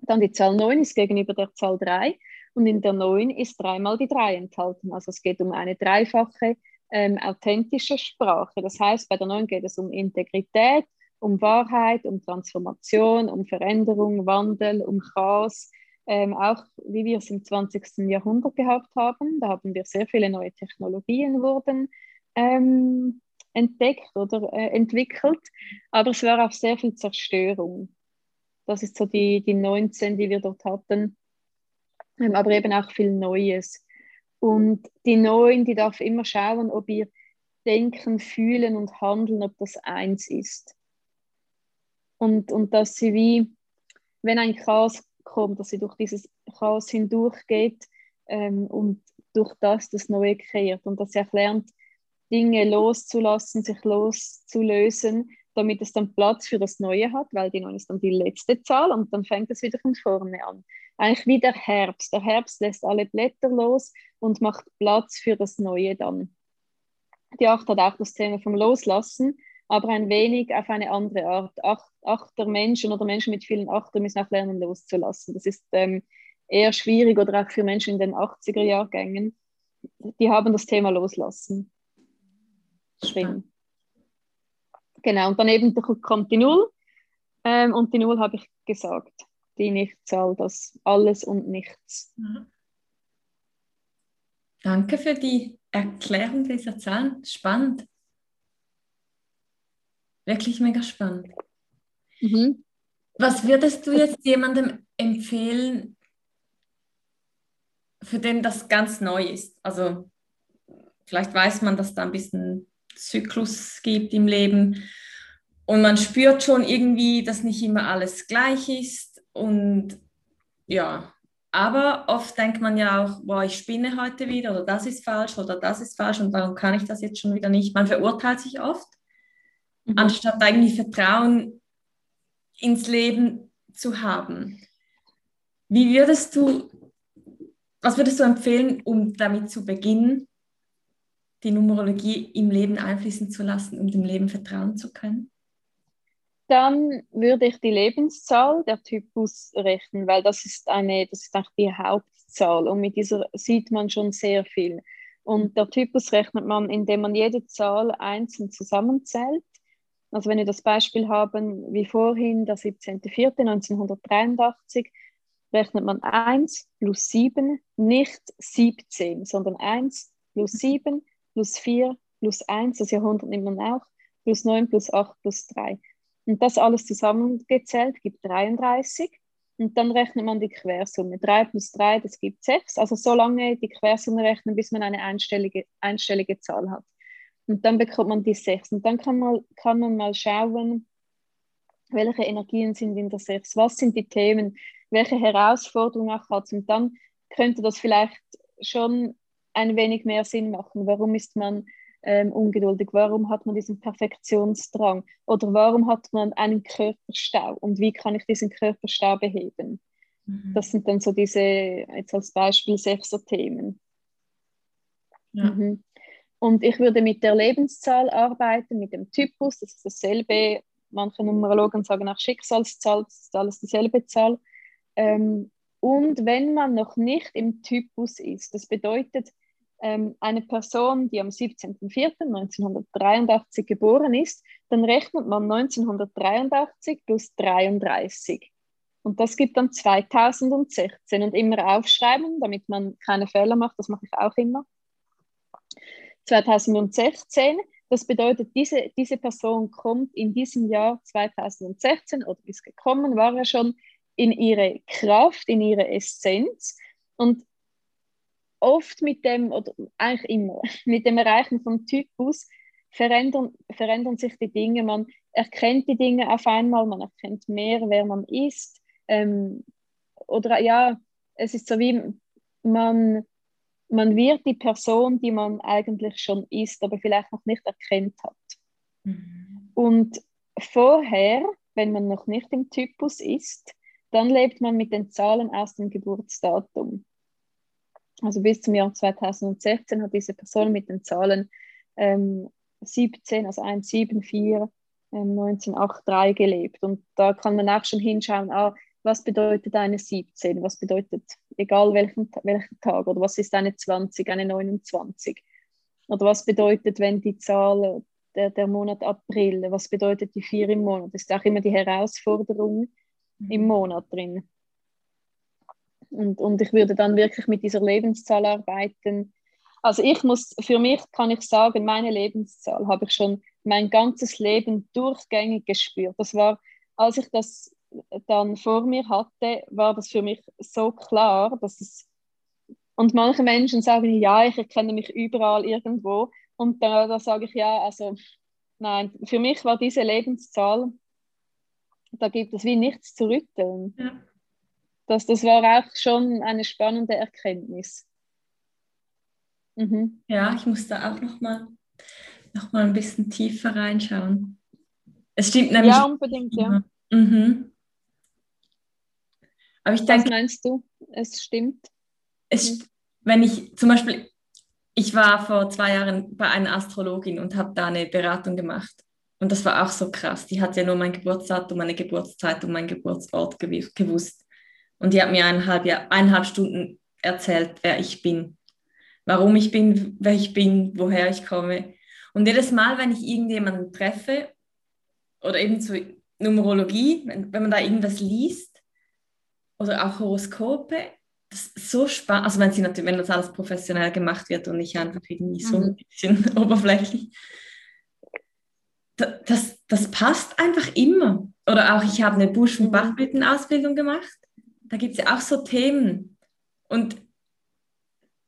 Dann die Zahl 9 ist gegenüber der Zahl 3 und in der 9 ist dreimal die 3 enthalten. Also es geht um eine dreifache ähm, authentische Sprache. Das heißt, bei der 9 geht es um Integrität, um Wahrheit, um Transformation, um Veränderung, Wandel, um Chaos. Ähm, auch wie wir es im 20. Jahrhundert gehabt haben. Da haben wir sehr viele neue Technologien wurden ähm, entdeckt oder äh, entwickelt, aber es war auch sehr viel Zerstörung. Das ist so die, die 19, die wir dort hatten, ähm, aber eben auch viel Neues. Und die Neuen, die darf immer schauen, ob ihr Denken, Fühlen und Handeln, ob das eins ist. Und, und dass sie wie, wenn ein Chaos kommt, dass sie durch dieses Chaos hindurchgeht ähm, und durch das das Neue kreiert und dass sie auch lernt, Dinge loszulassen, sich loszulösen, damit es dann Platz für das Neue hat, weil die 9 ist dann die letzte Zahl und dann fängt es wieder von vorne an. Eigentlich wie der Herbst. Der Herbst lässt alle Blätter los und macht Platz für das Neue dann. Die 8 hat auch das Thema vom Loslassen, aber ein wenig auf eine andere Art. Ach, Achter Menschen oder Menschen mit vielen Achtern müssen auch lernen loszulassen. Das ist ähm, eher schwierig oder auch für Menschen in den 80er Jahrgängen. Die haben das Thema Loslassen. Schwingen. Genau, und daneben kommt die Null. Ähm, und die Null habe ich gesagt. Die Nichtzahl, das alles und nichts. Mhm. Danke für die Erklärung dieser Zahlen. Spannend. Wirklich mega spannend. Mhm. Was würdest du jetzt jemandem empfehlen, für den das ganz neu ist? Also vielleicht weiß man, dass da ein bisschen Zyklus gibt im Leben. Und man spürt schon irgendwie, dass nicht immer alles gleich ist. Und ja, aber oft denkt man ja auch, boah, ich spinne heute wieder oder das ist falsch oder das ist falsch und warum kann ich das jetzt schon wieder nicht. Man verurteilt sich oft, mhm. anstatt eigentlich Vertrauen ins Leben zu haben. Wie würdest du, was würdest du empfehlen, um damit zu beginnen, die Numerologie im Leben einfließen zu lassen, um dem Leben vertrauen zu können? Dann würde ich die Lebenszahl der Typus rechnen, weil das ist eine, das ist auch die Hauptzahl und mit dieser sieht man schon sehr viel. Und der Typus rechnet man, indem man jede Zahl einzeln zusammenzählt. Also wenn wir das Beispiel haben, wie vorhin, der 17.04.1983, rechnet man 1 plus 7, nicht 17, sondern 1 plus 7 plus 4 plus 1, das Jahrhundert nimmt man auch, plus 9 plus 8 plus 3. Und das alles zusammengezählt gibt 33. Und dann rechnet man die Quersumme. 3 plus 3, das gibt 6. Also so lange die Quersumme rechnen, bis man eine einstellige, einstellige Zahl hat. Und dann bekommt man die 6. Und dann kann man, kann man mal schauen, welche Energien sind in der 6, was sind die Themen, welche Herausforderungen auch hat. Und dann könnte das vielleicht schon ein wenig mehr Sinn machen. Warum ist man ähm, ungeduldig? Warum hat man diesen Perfektionsdrang? Oder warum hat man einen Körperstau? Und wie kann ich diesen Körperstau beheben? Mhm. Das sind dann so diese, jetzt als Beispiel, sechser Themen. Ja. Mhm. Und ich würde mit der Lebenszahl arbeiten, mit dem Typus, das ist dasselbe. Manche Numerologen sagen auch Schicksalszahl, das ist alles dieselbe Zahl. Ähm, und wenn man noch nicht im Typus ist, das bedeutet, ähm, eine Person, die am 17.04.1983 geboren ist, dann rechnet man 1983 plus 33. Und das gibt dann 2016 und immer aufschreiben, damit man keine Fehler macht, das mache ich auch immer. 2016, das bedeutet, diese, diese Person kommt in diesem Jahr 2016 oder ist gekommen, war er schon in ihre Kraft, in ihre Essenz. Und oft mit dem, oder eigentlich immer, [LAUGHS] mit dem Erreichen vom Typus verändern, verändern sich die Dinge. Man erkennt die Dinge auf einmal, man erkennt mehr, wer man ist. Ähm, oder ja, es ist so wie, man, man wird die Person, die man eigentlich schon ist, aber vielleicht noch nicht erkennt hat. Mhm. Und vorher, wenn man noch nicht im Typus ist, dann lebt man mit den Zahlen aus dem Geburtsdatum. Also bis zum Jahr 2016 hat diese Person mit den Zahlen ähm, 17, also 174, ähm, 1983 gelebt. Und da kann man auch schon hinschauen, ah, was bedeutet eine 17, was bedeutet, egal welchen, welchen Tag, oder was ist eine 20, eine 29. Oder was bedeutet, wenn die Zahl, der, der Monat April, was bedeutet die 4 im Monat? Das ist auch immer die Herausforderung mhm. im Monat drin. Und, und ich würde dann wirklich mit dieser Lebenszahl arbeiten. Also ich muss, für mich kann ich sagen, meine Lebenszahl habe ich schon mein ganzes Leben durchgängig gespürt. Das war, als ich das dann vor mir hatte, war das für mich so klar, dass es und manche Menschen sagen, ja, ich erkenne mich überall irgendwo. Und da, da sage ich, ja, also nein, für mich war diese Lebenszahl, da gibt es wie nichts zu rütteln. Ja. Das, das war auch schon eine spannende Erkenntnis. Mhm. Ja, ich muss da auch noch mal, noch mal ein bisschen tiefer reinschauen. Es stimmt nämlich. Ja, unbedingt, ja. Mhm. Aber ich denke, Was meinst du? Es stimmt. Es, wenn ich zum Beispiel, ich war vor zwei Jahren bei einer Astrologin und habe da eine Beratung gemacht. Und das war auch so krass. Die hat ja nur mein Geburtsdatum, meine Geburtszeit und meinen Geburtsort gewusst. Und die hat mir eineinhalb, eineinhalb Stunden erzählt, wer ich bin, warum ich bin, wer ich bin, woher ich komme. Und jedes Mal, wenn ich irgendjemanden treffe oder eben zu Numerologie, wenn, wenn man da irgendwas liest, oder auch Horoskope. Das ist so spannend, also wenn, sie natürlich, wenn das alles professionell gemacht wird und nicht einfach irgendwie so ein mhm. bisschen [LAUGHS] oberflächlich. Das, das passt einfach immer. Oder auch, ich habe eine Busch- und mhm. Bachblütenausbildung gemacht. Da gibt es ja auch so Themen. Und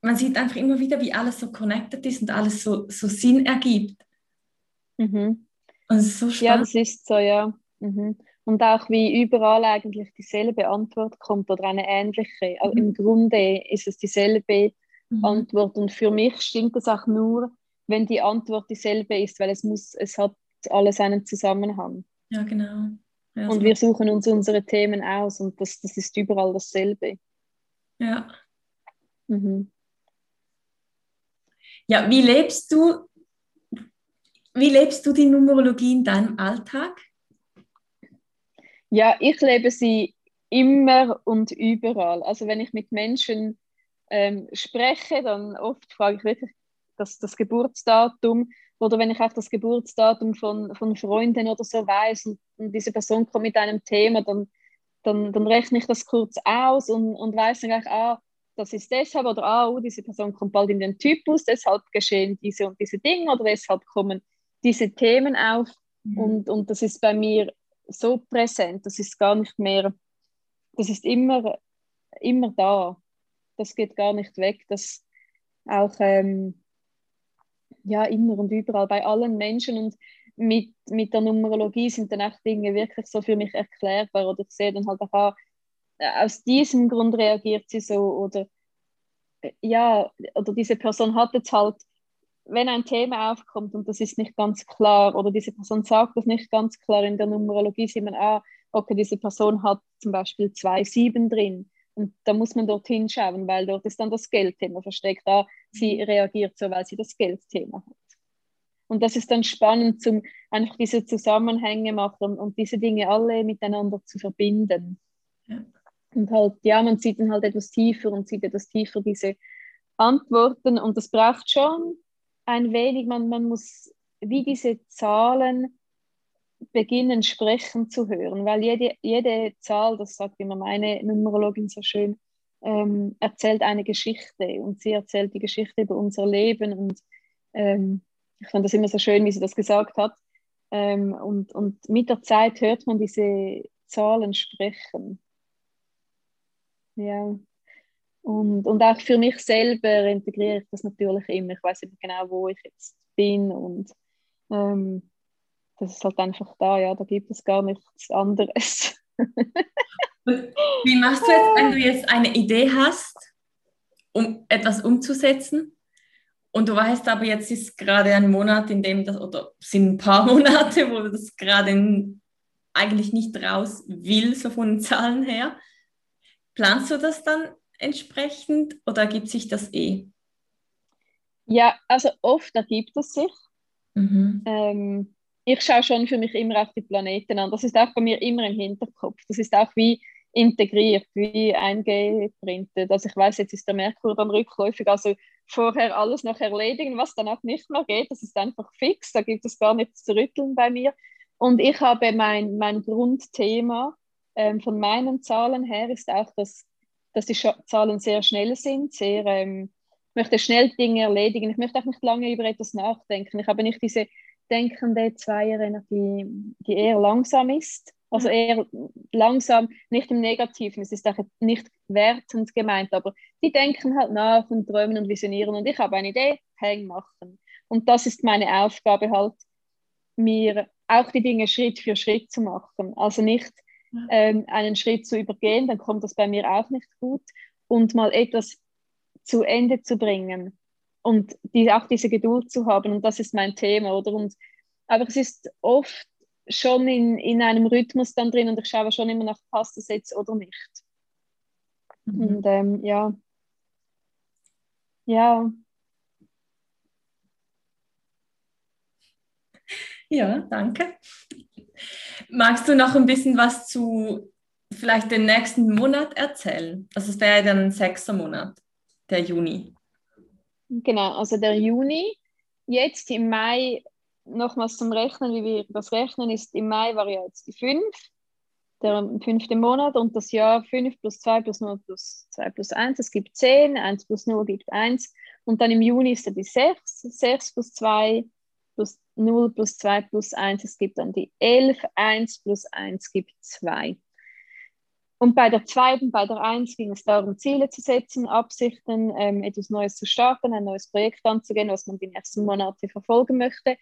man sieht einfach immer wieder, wie alles so connected ist und alles so, so Sinn ergibt. Mhm. Und es ist so spannend. Ja, das ist so, ja. Mhm und auch wie überall eigentlich dieselbe Antwort kommt oder eine ähnliche. Mhm. Im Grunde ist es dieselbe mhm. Antwort und für mich stimmt das auch nur, wenn die Antwort dieselbe ist, weil es muss, es hat alles einen Zusammenhang. Ja, genau. Ja, und so. wir suchen uns unsere Themen aus und das, das ist überall dasselbe. Ja. Mhm. Ja, wie lebst du, wie lebst du die Numerologie in deinem Alltag? Ja, ich lebe sie immer und überall. Also wenn ich mit Menschen ähm, spreche, dann oft frage ich wirklich das, das Geburtsdatum oder wenn ich auch das Geburtsdatum von, von Freunden oder so weiß und, und diese Person kommt mit einem Thema, dann, dann, dann rechne ich das kurz aus und, und weiß dann gleich, ah, das ist deshalb oder ah, oh, diese Person kommt bald in den Typus, deshalb geschehen diese und diese Dinge oder deshalb kommen diese Themen auf. Mhm. Und, und das ist bei mir so präsent, das ist gar nicht mehr, das ist immer, immer da. Das geht gar nicht weg. Das auch ähm, ja, immer und überall bei allen Menschen. Und mit, mit der Numerologie sind dann auch Dinge wirklich so für mich erklärbar. Oder ich sehe dann halt auch, ah, aus diesem Grund reagiert sie so. Oder ja, oder diese Person hat jetzt halt wenn ein Thema aufkommt und das ist nicht ganz klar oder diese Person sagt das nicht ganz klar in der Numerologie, sieht man, ah, okay, diese Person hat zum Beispiel zwei Sieben drin. Und da muss man dorthin schauen, weil dort ist dann das Geldthema versteckt. Da sie mhm. reagiert so, weil sie das Geldthema hat. Und das ist dann spannend, zum einfach diese Zusammenhänge machen und diese Dinge alle miteinander zu verbinden. Ja. Und halt, ja, man sieht dann halt etwas tiefer und sieht etwas tiefer diese Antworten. Und das braucht schon ein wenig, man, man muss wie diese Zahlen beginnen sprechen zu hören, weil jede, jede Zahl, das sagt immer meine Numerologin so schön, ähm, erzählt eine Geschichte und sie erzählt die Geschichte über unser Leben und ähm, ich fand das immer so schön, wie sie das gesagt hat. Ähm, und, und mit der Zeit hört man diese Zahlen sprechen. Ja. Und, und auch für mich selber integriere ich das natürlich immer. Ich weiß nicht genau, wo ich jetzt bin und ähm, das ist halt einfach da, ja, da gibt es gar nichts anderes. wie machst du jetzt, wenn du jetzt eine Idee hast um etwas umzusetzen. Und du weißt aber, jetzt ist gerade ein Monat, in dem das, oder sind ein paar [LAUGHS] Monate, wo das gerade eigentlich nicht raus will, so von den Zahlen her. Planst du das dann entsprechend oder ergibt sich das eh? Ja, also oft ergibt es sich. Mhm. Ähm, ich schaue schon für mich immer auf die Planeten an. Das ist auch bei mir immer im Hinterkopf. Das ist auch wie integriert, wie eingeprintet. Also ich weiß, jetzt ist der Merkur dann rückläufig, also vorher alles noch erledigen, was dann auch nicht mehr geht. Das ist einfach fix, da gibt es gar nichts zu rütteln bei mir. Und ich habe mein, mein Grundthema ähm, von meinen Zahlen her ist auch, dass, dass die Zahlen sehr schnell sind, sehr, ähm, ich möchte schnell Dinge erledigen. Ich möchte auch nicht lange über etwas nachdenken. Ich habe nicht diese denkende Zweierenergie, die eher langsam ist. Also mhm. eher langsam, nicht im Negativen, es ist auch nicht wertend gemeint, aber die denken halt nach und träumen und visionieren und ich habe eine Idee, hang machen. Und das ist meine Aufgabe halt, mir auch die Dinge Schritt für Schritt zu machen. Also nicht ähm, einen Schritt zu übergehen, dann kommt das bei mir auch nicht gut. Und mal etwas zu Ende zu bringen und die, auch diese Geduld zu haben. Und das ist mein Thema, oder? Und, aber es ist oft schon in, in einem Rhythmus dann drin und ich schaue schon immer nach, passt das jetzt oder nicht. Mhm. Und ähm, ja. Ja. Ja, danke. Magst du noch ein bisschen was zu vielleicht den nächsten Monat erzählen? Also es wäre dann ein sechster Monat, der Juni. Genau, also der Juni. Jetzt im Mai nochmals zum Rechnen, wie wir das rechnen, ist im Mai war ja jetzt die 5, der fünfte Monat und das Jahr 5 plus 2 plus 0 plus 2 plus 1, es gibt 10, 1 plus 0 gibt 1 und dann im Juni ist er die 6, 6 plus 2 plus 0 plus 2 plus 1, es gibt dann die 11, 1 plus 1 gibt 2. Und bei der zweiten, bei der eins ging es darum, Ziele zu setzen, Absichten, ähm, etwas Neues zu starten, ein neues Projekt anzugehen, was man die nächsten Monate verfolgen möchte.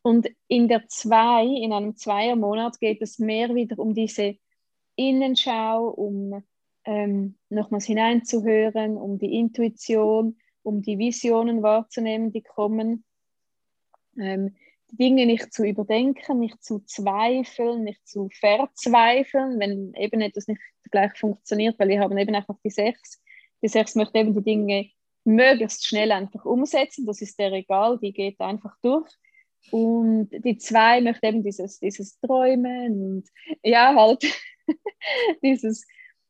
Und in der zwei, in einem Zweiermonat geht es mehr wieder um diese Innenschau, um ähm, nochmals hineinzuhören, um die Intuition, um die Visionen wahrzunehmen, die kommen. Ähm, die Dinge nicht zu überdenken, nicht zu zweifeln, nicht zu verzweifeln, wenn eben etwas nicht gleich funktioniert, weil wir haben eben einfach die Sechs. Die Sechs möchte eben die Dinge möglichst schnell einfach umsetzen, das ist der egal, die geht einfach durch. Und die zwei möchte eben dieses, dieses Träumen und ja, halt [LAUGHS] dieses,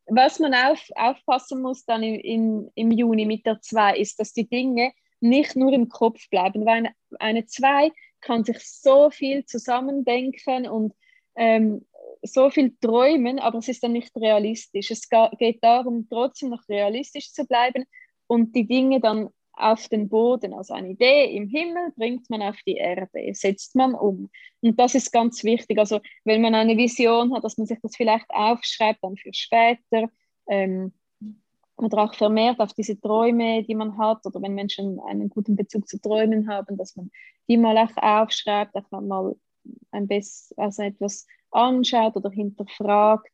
was man auf, aufpassen muss dann in, in, im Juni mit der zwei ist, dass die Dinge nicht nur im Kopf bleiben, weil eine, eine zwei kann sich so viel zusammendenken und ähm, so viel träumen, aber es ist dann nicht realistisch. Es geht darum, trotzdem noch realistisch zu bleiben und die Dinge dann auf den Boden, also eine Idee im Himmel bringt man auf die Erde, setzt man um. Und das ist ganz wichtig. Also wenn man eine Vision hat, dass man sich das vielleicht aufschreibt, dann für später ähm, oder auch vermehrt auf diese Träume, die man hat, oder wenn Menschen einen guten Bezug zu Träumen haben, dass man die mal auch aufschreibt, dass man mal ein bisschen also etwas anschaut oder hinterfragt.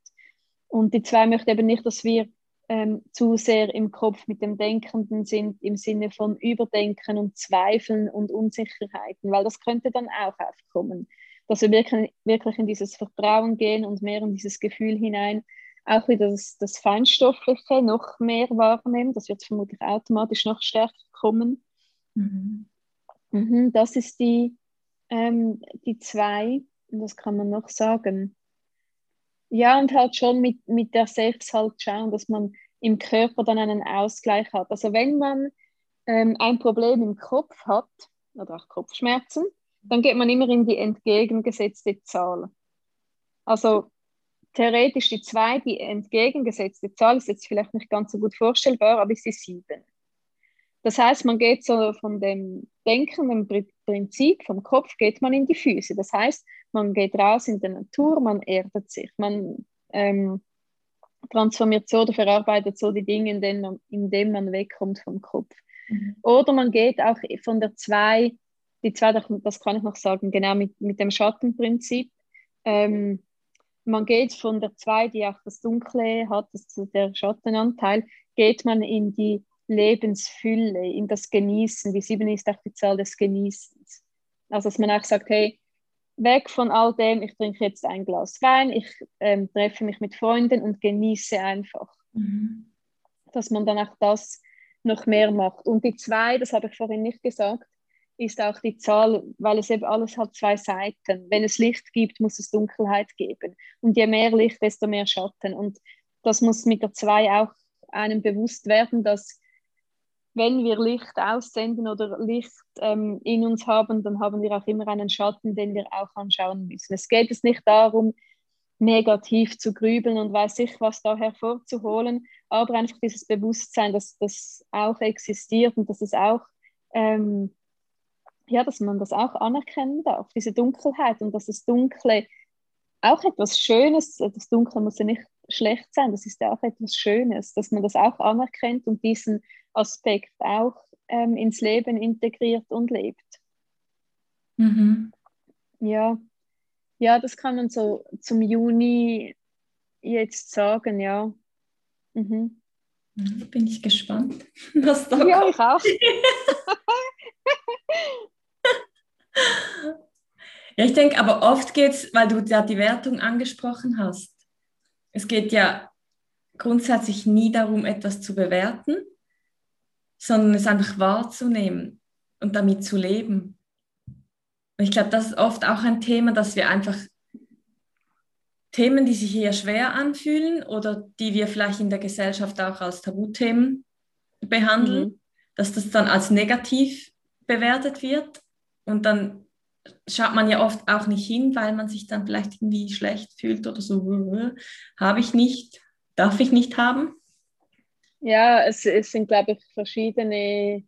Und die zwei möchten eben nicht, dass wir ähm, zu sehr im Kopf mit dem Denkenden sind, im Sinne von Überdenken und Zweifeln und Unsicherheiten, weil das könnte dann auch aufkommen. Dass wir wirklich, wirklich in dieses Vertrauen gehen und mehr in dieses Gefühl hinein, auch wieder das, das Feinstoffliche noch mehr wahrnehmen. Das wird vermutlich automatisch noch stärker kommen. Mhm. Mhm, das ist die, ähm, die zwei. Und was kann man noch sagen? Ja, und halt schon mit, mit der Sechs halt schauen, dass man im Körper dann einen Ausgleich hat. Also wenn man ähm, ein Problem im Kopf hat oder auch Kopfschmerzen, dann geht man immer in die entgegengesetzte Zahl. Also theoretisch die zwei, die entgegengesetzte Zahl ist jetzt vielleicht nicht ganz so gut vorstellbar, aber ist die sieben. Das heißt, man geht so von dem denkenden Prinzip, vom Kopf geht man in die Füße. Das heißt, man geht raus in die Natur, man erdet sich, man ähm, transformiert so oder verarbeitet so die Dinge, indem man, indem man wegkommt vom Kopf. Mhm. Oder man geht auch von der zwei, die zwei, das kann ich noch sagen, genau mit, mit dem Schattenprinzip. Ähm, man geht von der zwei, die auch das Dunkle hat, das, der Schattenanteil, geht man in die Lebensfülle, in das Genießen. Die sieben ist auch die Zahl des Genießens. Also dass man auch sagt, hey, weg von all dem, ich trinke jetzt ein Glas Wein, ich ähm, treffe mich mit Freunden und genieße einfach. Mhm. Dass man dann auch das noch mehr macht. Und die zwei, das habe ich vorhin nicht gesagt, ist auch die Zahl, weil es eben alles hat zwei Seiten. Wenn es Licht gibt, muss es Dunkelheit geben. Und je mehr Licht, desto mehr Schatten. Und das muss mit der zwei auch einem bewusst werden, dass wenn wir Licht aussenden oder Licht ähm, in uns haben, dann haben wir auch immer einen Schatten, den wir auch anschauen müssen. Es geht es nicht darum, negativ zu grübeln und weiß ich was da hervorzuholen, aber einfach dieses Bewusstsein, dass das auch existiert und dass es auch ähm, ja, dass man das auch anerkennen darf, diese Dunkelheit und dass das Dunkle auch etwas Schönes, das Dunkle muss ja nicht schlecht sein, das ist ja auch etwas Schönes, dass man das auch anerkennt und diesen Aspekt auch ähm, ins Leben integriert und lebt. Mhm. Ja. ja, das kann man so zum Juni jetzt sagen, ja. Mhm. Bin ich gespannt, [LAUGHS] was da Ja, kommt. ich auch. [LAUGHS] Ja, ich denke, aber oft geht es, weil du ja die Wertung angesprochen hast, es geht ja grundsätzlich nie darum, etwas zu bewerten, sondern es einfach wahrzunehmen und damit zu leben. Und ich glaube, das ist oft auch ein Thema, dass wir einfach Themen, die sich eher schwer anfühlen oder die wir vielleicht in der Gesellschaft auch als Tabuthemen behandeln, mhm. dass das dann als negativ bewertet wird und dann schaut man ja oft auch nicht hin, weil man sich dann vielleicht irgendwie schlecht fühlt oder so, [LAUGHS] habe ich nicht, darf ich nicht haben. Ja, es, es sind, glaube ich, verschiedene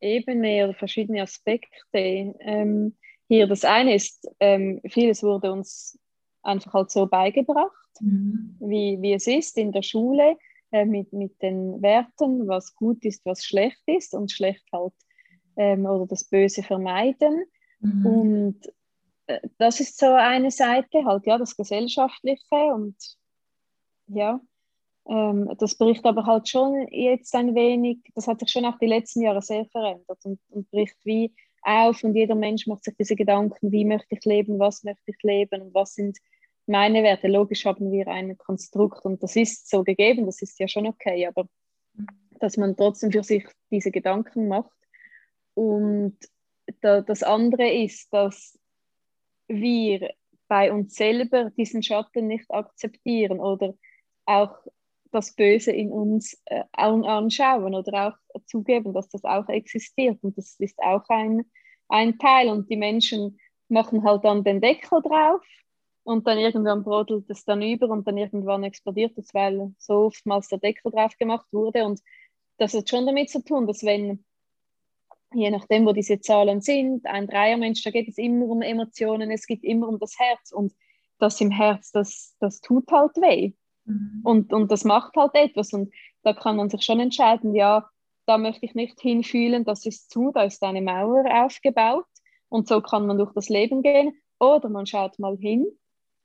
Ebenen oder verschiedene Aspekte. Ähm, hier das eine ist, ähm, vieles wurde uns einfach halt so beigebracht, mhm. wie, wie es ist in der Schule, äh, mit, mit den Werten, was gut ist, was schlecht ist und schlecht halt ähm, oder das Böse vermeiden. Mhm. Und äh, das ist so eine Seite, halt ja, das Gesellschaftliche und ja, ähm, das bricht aber halt schon jetzt ein wenig, das hat sich schon auch die letzten Jahre sehr verändert und, und bricht wie auf und jeder Mensch macht sich diese Gedanken, wie möchte ich leben, was möchte ich leben und was sind meine Werte. Logisch haben wir ein Konstrukt und das ist so gegeben, das ist ja schon okay, aber dass man trotzdem für sich diese Gedanken macht und da, das andere ist, dass wir bei uns selber diesen Schatten nicht akzeptieren oder auch das Böse in uns äh, anschauen oder auch zugeben, dass das auch existiert. Und das ist auch ein, ein Teil. Und die Menschen machen halt dann den Deckel drauf und dann irgendwann brodelt es dann über und dann irgendwann explodiert es, weil so oftmals der Deckel drauf gemacht wurde. Und das hat schon damit zu tun, dass wenn je nachdem, wo diese Zahlen sind. Ein Dreiermensch, da geht es immer um Emotionen, es geht immer um das Herz und das im Herz, das, das tut halt weh. Mhm. Und, und das macht halt etwas und da kann man sich schon entscheiden, ja, da möchte ich nicht hinfühlen, das ist zu, da ist eine Mauer aufgebaut und so kann man durch das Leben gehen oder man schaut mal hin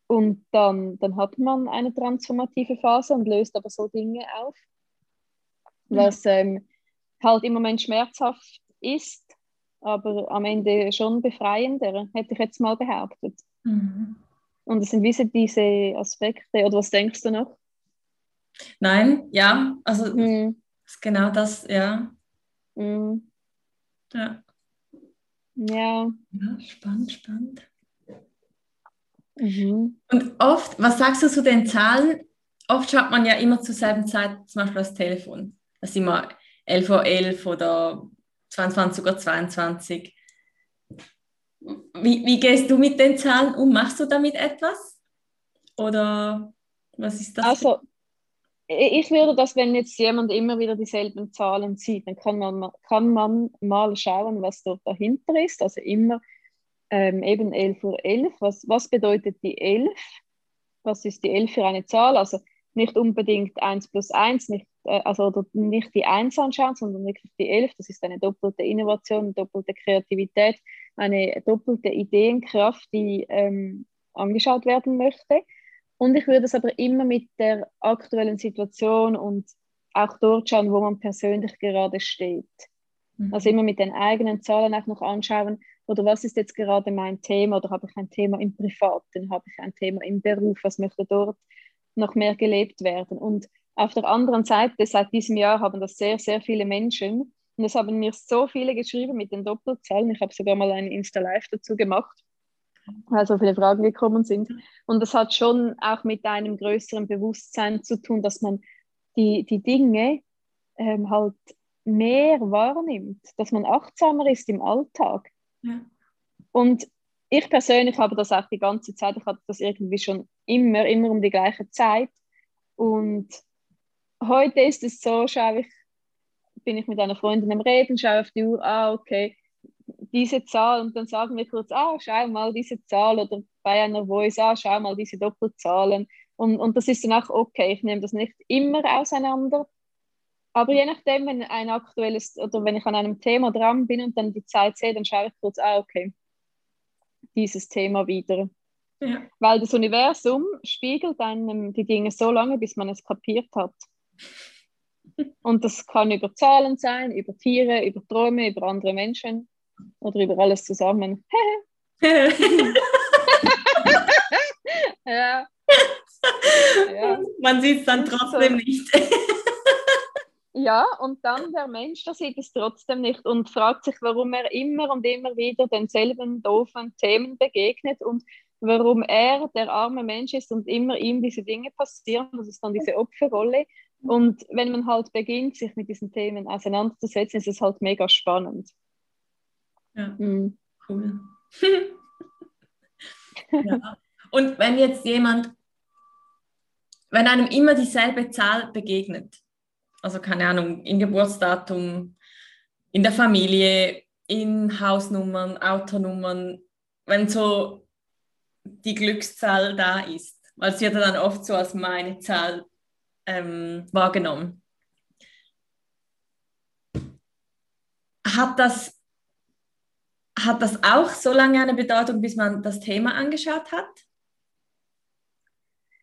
und dann, dann hat man eine transformative Phase und löst aber so Dinge auf, was ähm, halt im Moment schmerzhaft ist, aber am Ende schon befreiender, hätte ich jetzt mal behauptet. Mhm. Und es sind wie diese Aspekte, oder was denkst du noch? Nein, ja, also mhm. ist genau das, ja. Mhm. Ja. Ja. Ja, spannend, spannend. Mhm. Und oft, was sagst du zu den Zahlen? Oft schaut man ja immer zur selben Zeit zum Beispiel das Telefon. Das ist immer 11.11 Uhr 11 oder 22 oder 22. Wie, wie gehst du mit den Zahlen um? Machst du damit etwas? Oder was ist das? Also, ich würde das, wenn jetzt jemand immer wieder dieselben Zahlen sieht, dann kann man, kann man mal schauen, was dort dahinter ist. Also immer ähm, eben 11 Uhr 11. Was, was bedeutet die 11? Was ist die 11 für eine Zahl? Also nicht unbedingt 1 plus 1, nicht äh, also nicht die Eins anschauen, sondern wirklich die Elf. Das ist eine doppelte Innovation, doppelte Kreativität, eine doppelte Ideenkraft, die ähm, angeschaut werden möchte. Und ich würde es aber immer mit der aktuellen Situation und auch dort schauen, wo man persönlich gerade steht. Mhm. Also immer mit den eigenen Zahlen auch noch anschauen, oder was ist jetzt gerade mein Thema, oder habe ich ein Thema im Privaten, habe ich ein Thema im Beruf, was möchte dort noch mehr gelebt werden. Und auf der anderen Seite, seit diesem Jahr haben das sehr, sehr viele Menschen, und es haben mir so viele geschrieben mit den Doppelzahlen, ich habe sogar mal einen Insta-Live dazu gemacht, weil so viele Fragen gekommen sind. Und das hat schon auch mit einem größeren Bewusstsein zu tun, dass man die, die Dinge ähm, halt mehr wahrnimmt, dass man achtsamer ist im Alltag. Ja. Und ich persönlich habe das auch die ganze Zeit, ich hatte das irgendwie schon immer, immer um die gleiche Zeit. Und heute ist es so, schaue ich, bin ich mit einer Freundin am Reden, schaue auf die Uhr, ah, okay, diese Zahl und dann sagen wir kurz, ah, schau mal diese Zahl oder bei einer Voice, ah, schau mal diese Doppelzahlen. Und, und das ist dann auch okay, ich nehme das nicht immer auseinander, aber je nachdem, wenn ein aktuelles oder wenn ich an einem Thema dran bin und dann die Zeit sehe, dann schaue ich kurz, ah, okay, dieses Thema wieder. Ja. Weil das Universum spiegelt einem die Dinge so lange, bis man es kapiert hat. Und das kann über Zahlen sein, über Tiere, über Träume, über andere Menschen oder über alles zusammen. [LAUGHS] ja. [LAUGHS] ja. Man sieht es dann trotzdem so. nicht. [LAUGHS] Ja, und dann der Mensch, der sieht es trotzdem nicht und fragt sich, warum er immer und immer wieder denselben doofen Themen begegnet und warum er der arme Mensch ist und immer ihm diese Dinge passieren. Das ist dann diese Opferrolle. Und wenn man halt beginnt, sich mit diesen Themen auseinanderzusetzen, ist es halt mega spannend. Ja, mhm. cool. [LAUGHS] ja. Und wenn jetzt jemand, wenn einem immer dieselbe Zahl begegnet, also keine Ahnung, in Geburtsdatum, in der Familie, in Hausnummern, Autonummern, wenn so die Glückszahl da ist. Weil es wird dann oft so als meine Zahl ähm, wahrgenommen. Hat das, hat das auch so lange eine Bedeutung, bis man das Thema angeschaut hat?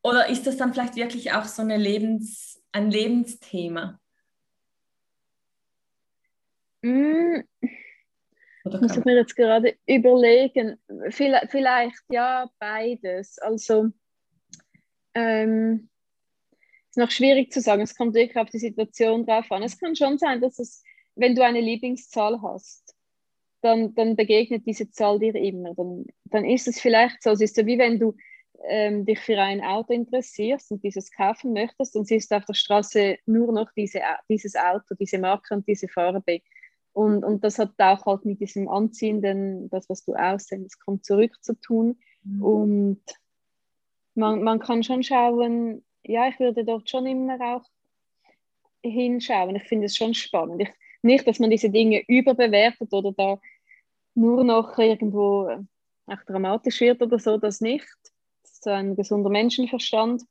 Oder ist das dann vielleicht wirklich auch so eine Lebens ein Lebensthema? Mm. Muss ich mir jetzt gerade überlegen. Vielleicht, vielleicht ja, beides. Also, ähm, ist noch schwierig zu sagen. Es kommt wirklich auf die Situation drauf an. Es kann schon sein, dass es, wenn du eine Lieblingszahl hast, dann, dann begegnet diese Zahl dir immer. Dann, dann ist es vielleicht so. Es ist so wie wenn du ähm, dich für ein Auto interessierst und dieses kaufen möchtest und siehst auf der Straße nur noch diese, dieses Auto, diese Marke und diese Farbe. Und, und das hat auch halt mit diesem Anziehenden, das, was du aussendest, kommt zurück zu tun. Mhm. Und man, man kann schon schauen, ja, ich würde dort schon immer auch hinschauen. Ich finde es schon spannend. Ich, nicht, dass man diese Dinge überbewertet oder da nur noch irgendwo auch dramatisch wird oder so, das nicht so ein gesunder Menschenverstand.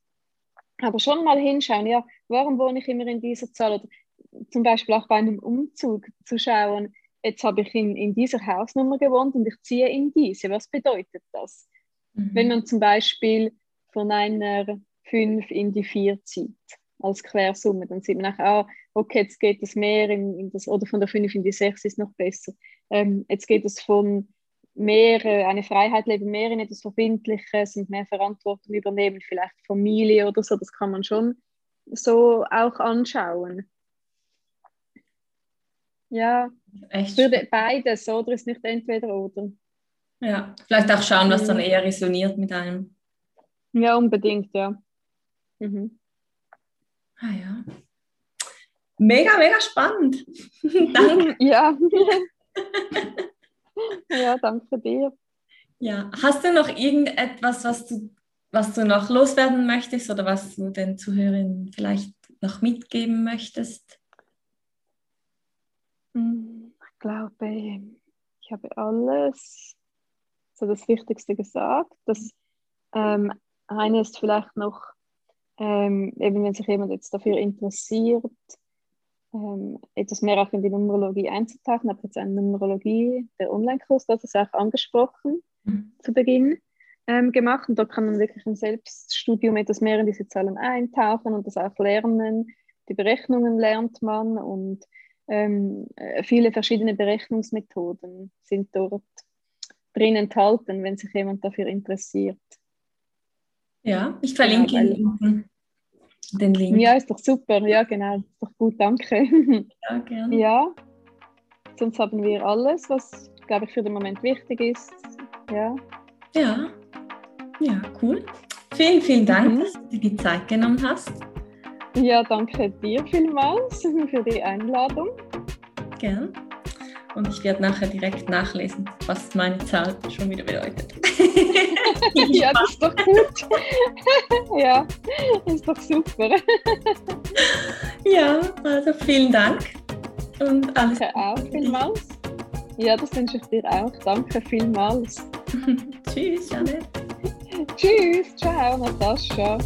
Aber schon mal hinschauen, ja, warum wohne ich immer in dieser Zahl? Oder zum Beispiel auch bei einem Umzug zu schauen, jetzt habe ich in, in dieser Hausnummer gewohnt und ich ziehe in diese. Was bedeutet das? Mhm. Wenn man zum Beispiel von einer 5 in die 4 zieht als Quersumme, dann sieht man auch, ah, okay, jetzt geht es mehr in, in das, oder von der 5 in die 6 ist noch besser. Ähm, jetzt geht es von mehr äh, eine Freiheit leben, mehr in etwas Verbindliches und mehr Verantwortung übernehmen, vielleicht Familie oder so, das kann man schon so auch anschauen. Ja, Echt? würde beides, oder ist nicht entweder oder. Ja, vielleicht auch schauen, was dann eher resoniert mit einem. Ja, unbedingt, ja. Mhm. Ah ja. Mega, mega spannend. [LAUGHS] Danke. [LAUGHS] ja. [LAUGHS] ja, danke dir. Ja, hast du noch irgendetwas, was du, was du noch loswerden möchtest oder was du den Zuhörern vielleicht noch mitgeben möchtest? Hm, ich glaube, ich habe alles, so das Wichtigste gesagt. Das ähm, eine ist vielleicht noch, ähm, eben wenn sich jemand jetzt dafür interessiert, ähm, etwas mehr auch in die Numerologie einzutauchen. Ich habe jetzt eine Numerologie, der Online-Kurs, das ist auch angesprochen mhm. zu Beginn ähm, gemacht. Und da kann man wirklich im Selbststudium etwas mehr in diese Zahlen eintauchen und das auch lernen. die Berechnungen lernt man und ähm, viele verschiedene Berechnungsmethoden sind dort drin enthalten, wenn sich jemand dafür interessiert. Ja, ich verlinke ja, Ihnen den Link. Ja, ist doch super. Ja, genau. Ist doch gut, danke. [LAUGHS] Ja, gerne. Ja, sonst haben wir alles, was, glaube ich, für den Moment wichtig ist. Ja. Ja, ja, cool. Vielen, vielen Dank, mhm. dass du dir die Zeit genommen hast. Ja, danke dir vielmals [LAUGHS] für die Einladung. Gerne. Und ich werde nachher direkt nachlesen, was meine Zahl schon wieder bedeutet. [LAUGHS] [LAUGHS] ja, das ist doch gut. [LAUGHS] ja, ist doch super. ja, also vielen Dank. Und alles Danke auch vielmals. Ja, das wünsche ich dir auch. Danke vielmals. [LAUGHS] Tschüss, Janet. Tschüss, ciao, Natascha.